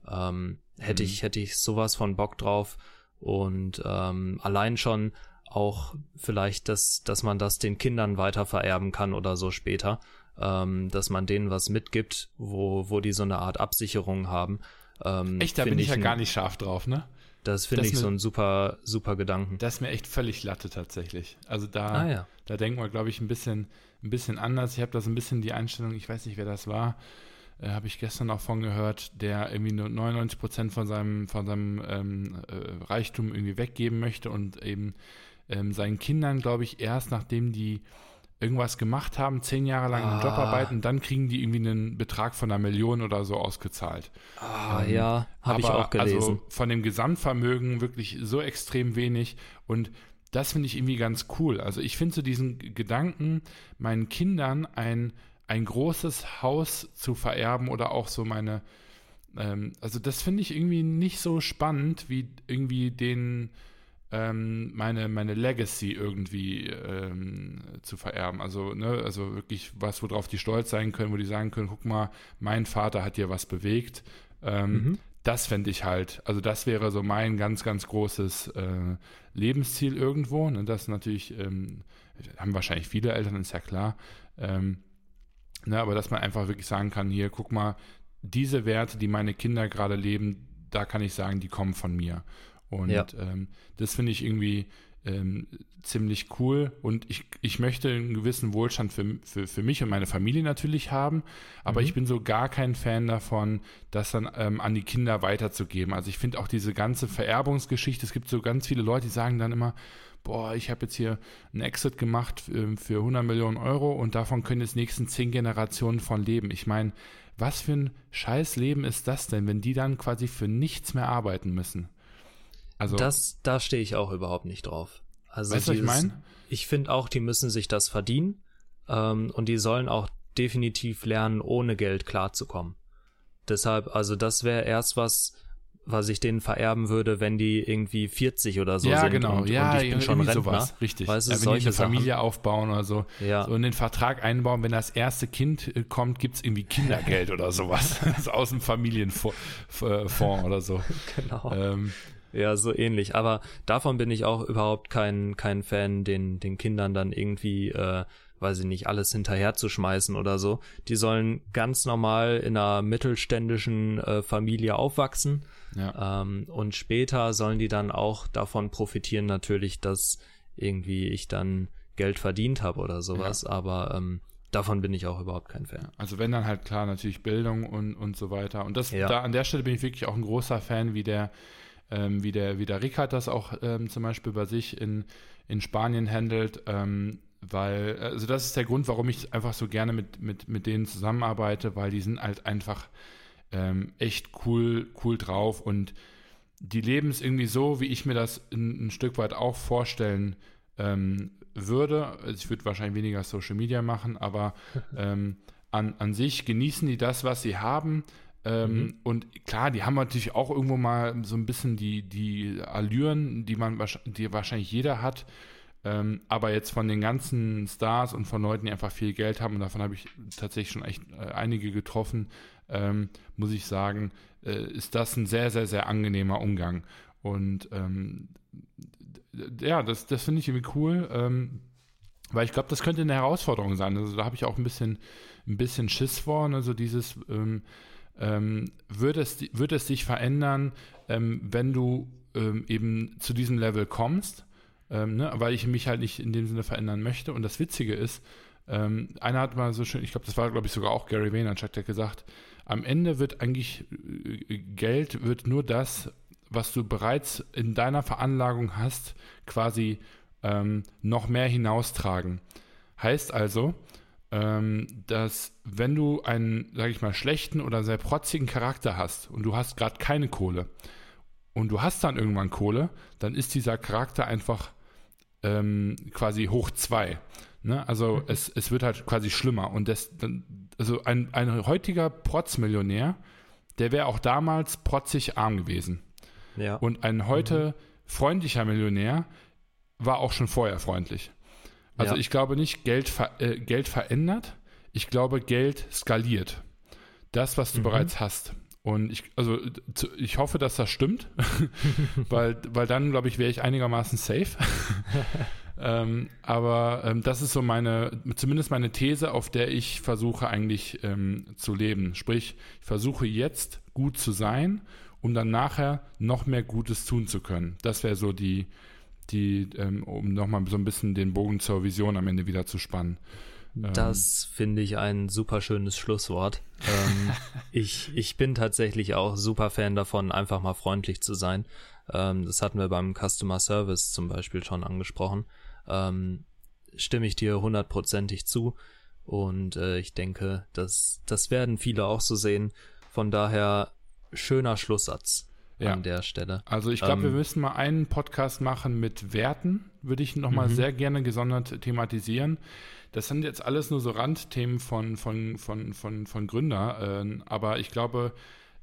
Ähm, hätte mhm. ich, hätte ich sowas von Bock drauf und ähm, allein schon auch vielleicht, dass, dass man das den Kindern weiter vererben kann oder so später, ähm, dass man denen was mitgibt, wo, wo die so eine Art Absicherung haben. Ähm, Echt, da bin ich ja gar nicht scharf drauf, ne? Das finde ich mir, so ein super, super Gedanken. Das ist mir echt völlig Latte tatsächlich. Also da, ah, ja. da denken wir, glaube ich, ein bisschen, ein bisschen anders. Ich habe da so ein bisschen die Einstellung, ich weiß nicht, wer das war, äh, habe ich gestern auch von gehört, der irgendwie nur 99 Prozent von seinem, von seinem ähm, äh, Reichtum irgendwie weggeben möchte und eben ähm, seinen Kindern, glaube ich, erst nachdem die irgendwas gemacht haben, zehn Jahre lang ah. im Job ah. arbeiten, dann kriegen die irgendwie einen Betrag von einer Million oder so ausgezahlt. Ah, ähm, ja, habe ich auch gelesen. Also von dem Gesamtvermögen wirklich so extrem wenig und das finde ich irgendwie ganz cool. Also ich finde so diesen Gedanken, meinen Kindern ein, ein großes Haus zu vererben oder auch so meine, ähm, also das finde ich irgendwie nicht so spannend, wie irgendwie den ähm, meine, meine Legacy irgendwie ähm, zu vererben. Also, ne, also wirklich was, worauf die stolz sein können, wo die sagen können, guck mal, mein Vater hat dir was bewegt. Ähm, mhm. Das fände ich halt, also das wäre so mein ganz, ganz großes äh, Lebensziel irgendwo. Ne, das natürlich, ähm, haben wahrscheinlich viele Eltern, ist ja klar. Ähm, ne, aber dass man einfach wirklich sagen kann, hier, guck mal, diese Werte, die meine Kinder gerade leben, da kann ich sagen, die kommen von mir. Und ja. ähm, das finde ich irgendwie ähm, ziemlich cool. Und ich, ich möchte einen gewissen Wohlstand für, für, für mich und meine Familie natürlich haben. Aber mhm. ich bin so gar kein Fan davon, das dann ähm, an die Kinder weiterzugeben. Also ich finde auch diese ganze Vererbungsgeschichte, es gibt so ganz viele Leute, die sagen dann immer, boah, ich habe jetzt hier einen Exit gemacht äh, für 100 Millionen Euro und davon können jetzt nächsten zehn Generationen von leben. Ich meine, was für ein scheiß Leben ist das denn, wenn die dann quasi für nichts mehr arbeiten müssen? Also das, da stehe ich auch überhaupt nicht drauf. Also weißt du, ich meine? Ich finde auch, die müssen sich das verdienen ähm, und die sollen auch definitiv lernen, ohne Geld klarzukommen. Deshalb, also das wäre erst was, was ich denen vererben würde, wenn die irgendwie 40 oder so ja, sind. Genau. Und, ja, und ich bin schon Rentner. Sowas. Richtig. Weißt du, ja, wenn solche die eine Familie Sachen. aufbauen oder so. Ja. So in den Vertrag einbauen, wenn das erste Kind äh, kommt, gibt es irgendwie Kindergeld oder sowas. [LAUGHS] aus dem Familienfonds oder so. [LAUGHS] Genau. Ähm, ja, so ähnlich. Aber davon bin ich auch überhaupt kein, kein Fan, den, den Kindern dann irgendwie, äh, weiß ich nicht, alles hinterherzuschmeißen oder so. Die sollen ganz normal in einer mittelständischen äh, Familie aufwachsen. Ja. Ähm, und später sollen die dann auch davon profitieren, natürlich, dass irgendwie ich dann Geld verdient habe oder sowas. Ja. Aber ähm, davon bin ich auch überhaupt kein Fan. Also wenn dann halt klar natürlich Bildung und, und so weiter. Und das ja. da an der Stelle bin ich wirklich auch ein großer Fan, wie der ähm, wie, der, wie der Rickard das auch ähm, zum Beispiel bei sich in, in Spanien handelt. Ähm, weil, also das ist der Grund, warum ich einfach so gerne mit, mit, mit denen zusammenarbeite, weil die sind halt einfach ähm, echt cool, cool drauf und die leben es irgendwie so, wie ich mir das ein, ein Stück weit auch vorstellen ähm, würde. Also ich würde wahrscheinlich weniger Social Media machen, aber [LAUGHS] ähm, an, an sich genießen die das, was sie haben, ähm, mhm. Und klar, die haben natürlich auch irgendwo mal so ein bisschen die, die Allüren, die man die wahrscheinlich jeder hat. Ähm, aber jetzt von den ganzen Stars und von Leuten, die einfach viel Geld haben, und davon habe ich tatsächlich schon echt äh, einige getroffen, ähm, muss ich sagen, äh, ist das ein sehr, sehr, sehr angenehmer Umgang. Und ähm, ja, das, das finde ich irgendwie cool. Ähm, weil ich glaube, das könnte eine Herausforderung sein. Also da habe ich auch ein bisschen, ein bisschen Schiss vor. Also dieses, ähm, ähm, würde, es, würde es dich verändern, ähm, wenn du ähm, eben zu diesem Level kommst, ähm, ne? weil ich mich halt nicht in dem Sinne verändern möchte. Und das Witzige ist, ähm, einer hat mal so schön, ich glaube, das war, glaube ich, sogar auch Gary Vaynerchuk, der gesagt, am Ende wird eigentlich äh, Geld wird nur das, was du bereits in deiner Veranlagung hast, quasi ähm, noch mehr hinaustragen. Heißt also, ähm, dass wenn du einen, sage ich mal, schlechten oder sehr protzigen Charakter hast und du hast gerade keine Kohle und du hast dann irgendwann Kohle, dann ist dieser Charakter einfach ähm, quasi hoch zwei. Ne? Also mhm. es, es wird halt quasi schlimmer. Und das, also ein, ein heutiger Protzmillionär, der wäre auch damals protzig arm gewesen. Ja. Und ein heute mhm. freundlicher Millionär war auch schon vorher freundlich. Also ja. ich glaube nicht, Geld, ver äh, Geld verändert, ich glaube, Geld skaliert. Das, was du mhm. bereits hast. Und ich, also ich hoffe, dass das stimmt, [LAUGHS] [LAUGHS] weil, weil dann, glaube ich, wäre ich einigermaßen safe. [LAUGHS] ähm, aber ähm, das ist so meine, zumindest meine These, auf der ich versuche eigentlich ähm, zu leben. Sprich, ich versuche jetzt gut zu sein, um dann nachher noch mehr Gutes tun zu können. Das wäre so die, die, ähm, um nochmal so ein bisschen den Bogen zur Vision am Ende wieder zu spannen. Ähm, das finde ich ein super schönes Schlusswort. ähm, [LAUGHS] ich, ich bin tatsächlich auch super Fan davon, einfach mal freundlich zu sein. Ähm, das hatten wir beim Customer Service zum Beispiel schon angesprochen. Ähm, stimme ich dir hundertprozentig zu. Und äh, ich denke, das, das werden viele auch so sehen. Von daher schöner Schlusssatz ja. an der Stelle. Also ich glaube, ähm, wir müssen mal einen Podcast machen mit Werten, würde ich nochmal mhm. sehr gerne gesondert thematisieren. Das sind jetzt alles nur so Randthemen von, von, von, von, von Gründer, äh, aber ich glaube,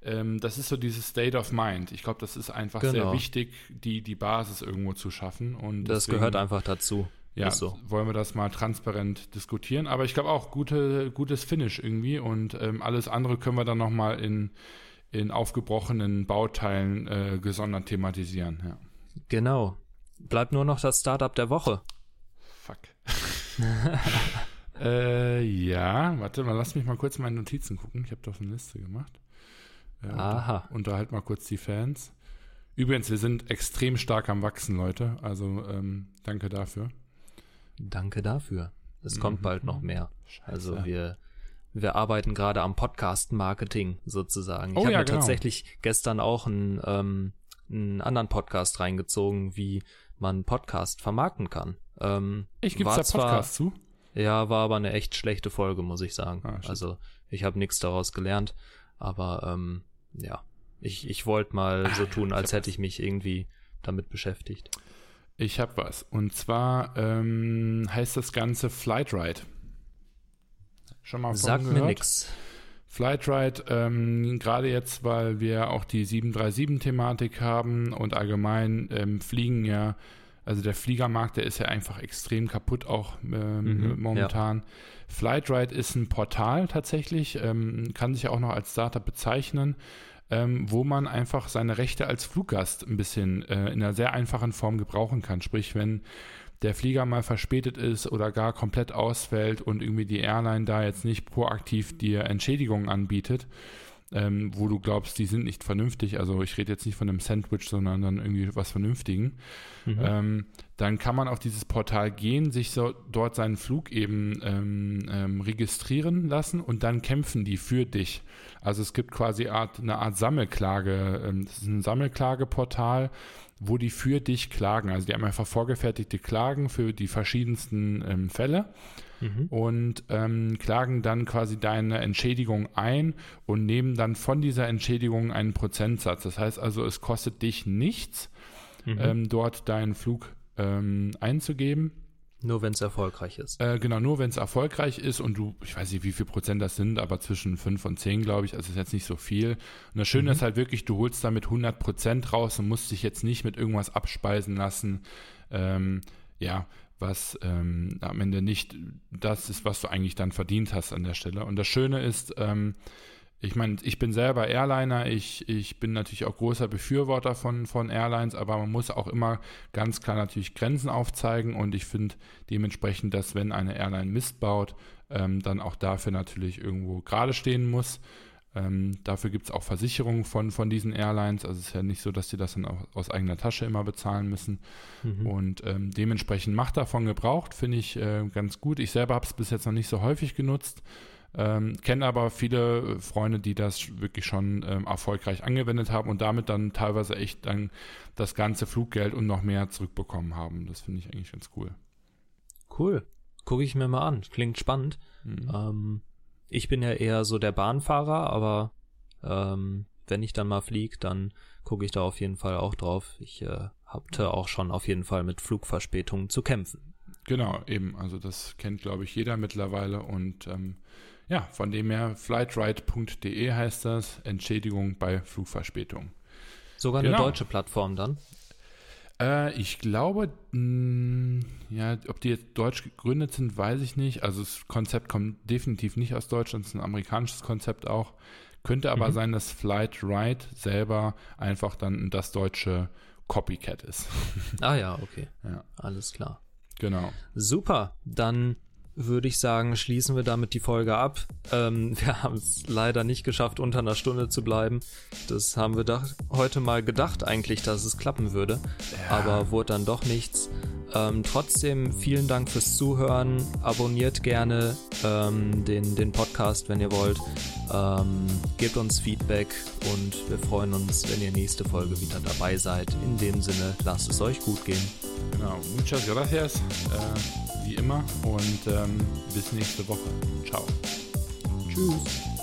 ähm, das ist so dieses State of Mind. Ich glaube, das ist einfach genau. sehr wichtig, die, die Basis irgendwo zu schaffen. Und das deswegen, gehört einfach dazu. Ja, so. wollen wir das mal transparent diskutieren. Aber ich glaube auch, gute, gutes Finish irgendwie und ähm, alles andere können wir dann nochmal in in aufgebrochenen Bauteilen äh, gesondert thematisieren. Ja. Genau. Bleibt nur noch das Startup der Woche. Fuck. [LAUGHS] äh, ja, warte mal, lass mich mal kurz meine Notizen gucken. Ich habe doch eine Liste gemacht. Ja, Aha. Unter, unterhalt mal kurz die Fans. Übrigens, wir sind extrem stark am Wachsen, Leute. Also ähm, danke dafür. Danke dafür. Es mhm. kommt bald noch mehr. Scheiße. Also wir wir arbeiten gerade am Podcast-Marketing sozusagen. Oh, ich habe ja, mir genau. tatsächlich gestern auch einen, ähm, einen anderen Podcast reingezogen, wie man Podcast vermarkten kann. Ähm, ich gebe da Podcast zu. Ja, war aber eine echt schlechte Folge, muss ich sagen. Ah, also ich habe nichts daraus gelernt, aber ähm, ja, ich, ich wollte mal so tun, als hätte ich mich irgendwie damit beschäftigt. Ich habe was. Und zwar ähm, heißt das Ganze Flightride. Schon mal Sagt mir nix. Flightride, ähm, gerade jetzt, weil wir auch die 737-Thematik haben und allgemein ähm, fliegen ja, also der Fliegermarkt, der ist ja einfach extrem kaputt auch ähm, mhm, momentan. Ja. Flightride ist ein Portal tatsächlich, ähm, kann sich ja auch noch als Startup bezeichnen, ähm, wo man einfach seine Rechte als Fluggast ein bisschen äh, in einer sehr einfachen Form gebrauchen kann. Sprich, wenn der Flieger mal verspätet ist oder gar komplett ausfällt und irgendwie die Airline da jetzt nicht proaktiv dir Entschädigungen anbietet, ähm, wo du glaubst, die sind nicht vernünftig, also ich rede jetzt nicht von einem Sandwich, sondern dann irgendwie was Vernünftigen, mhm. ähm, dann kann man auf dieses Portal gehen, sich so dort seinen Flug eben ähm, ähm, registrieren lassen und dann kämpfen die für dich. Also es gibt quasi Art, eine Art Sammelklage, ähm, das ist ein Sammelklageportal, wo die für dich klagen. Also die haben einfach vorgefertigte Klagen für die verschiedensten ähm, Fälle mhm. und ähm, klagen dann quasi deine Entschädigung ein und nehmen dann von dieser Entschädigung einen Prozentsatz. Das heißt also, es kostet dich nichts, mhm. ähm, dort deinen Flug ähm, einzugeben. Nur wenn es erfolgreich ist. Äh, genau, nur wenn es erfolgreich ist und du, ich weiß nicht, wie viel Prozent das sind, aber zwischen 5 und 10, glaube ich, also ist jetzt nicht so viel. Und das Schöne mhm. ist halt wirklich, du holst damit 100 Prozent raus und musst dich jetzt nicht mit irgendwas abspeisen lassen. Ähm, ja, was ähm, am Ende nicht das ist, was du eigentlich dann verdient hast an der Stelle. Und das Schöne ist, ähm, ich meine, ich bin selber Airliner, ich, ich bin natürlich auch großer Befürworter von, von Airlines, aber man muss auch immer ganz klar natürlich Grenzen aufzeigen und ich finde dementsprechend, dass wenn eine Airline Mist baut, ähm, dann auch dafür natürlich irgendwo gerade stehen muss. Ähm, dafür gibt es auch Versicherungen von, von diesen Airlines. Also es ist ja nicht so, dass sie das dann auch aus eigener Tasche immer bezahlen müssen. Mhm. Und ähm, dementsprechend macht davon gebraucht, finde ich äh, ganz gut. Ich selber habe es bis jetzt noch nicht so häufig genutzt. Ähm, kenne aber viele Freunde, die das wirklich schon ähm, erfolgreich angewendet haben und damit dann teilweise echt dann das ganze Fluggeld und noch mehr zurückbekommen haben. Das finde ich eigentlich ganz cool. Cool. Gucke ich mir mal an. Klingt spannend. Mhm. Ähm, ich bin ja eher so der Bahnfahrer, aber ähm, wenn ich dann mal fliege, dann gucke ich da auf jeden Fall auch drauf. Ich äh, hatte auch schon auf jeden Fall mit Flugverspätungen zu kämpfen. Genau, eben. Also das kennt, glaube ich, jeder mittlerweile. Und ähm, ja, von dem her, flightride.de heißt das, Entschädigung bei Flugverspätung. Sogar genau. eine deutsche Plattform dann? Äh, ich glaube, mh, hm, ja, ob die jetzt deutsch gegründet sind, weiß ich nicht. Also das Konzept kommt definitiv nicht aus Deutschland, es ist ein amerikanisches Konzept auch. Könnte aber mhm. sein, dass Flightride selber einfach dann das deutsche Copycat ist. Ah ja, okay. [LAUGHS] Ja. Alles klar. Genau. Super. Dann würde ich sagen, schließen wir damit die Folge ab. Ähm, [LAUGHS] wir haben es leider nicht geschafft, unter einer Stunde zu bleiben. Das haben wir heute mal gedacht eigentlich, dass es klappen würde, ja. aber wurde dann doch nichts. Ähm, trotzdem vielen Dank fürs Zuhören. Abonniert gerne ähm, den, den Podcast, wenn ihr wollt. Ähm, gebt uns Feedback und wir freuen uns, wenn ihr nächste Folge wieder dabei seid. In dem Sinne, lasst es euch gut gehen. Genau, muchas gracias. Äh wie immer und ähm, bis nächste Woche. Ciao. Tschüss.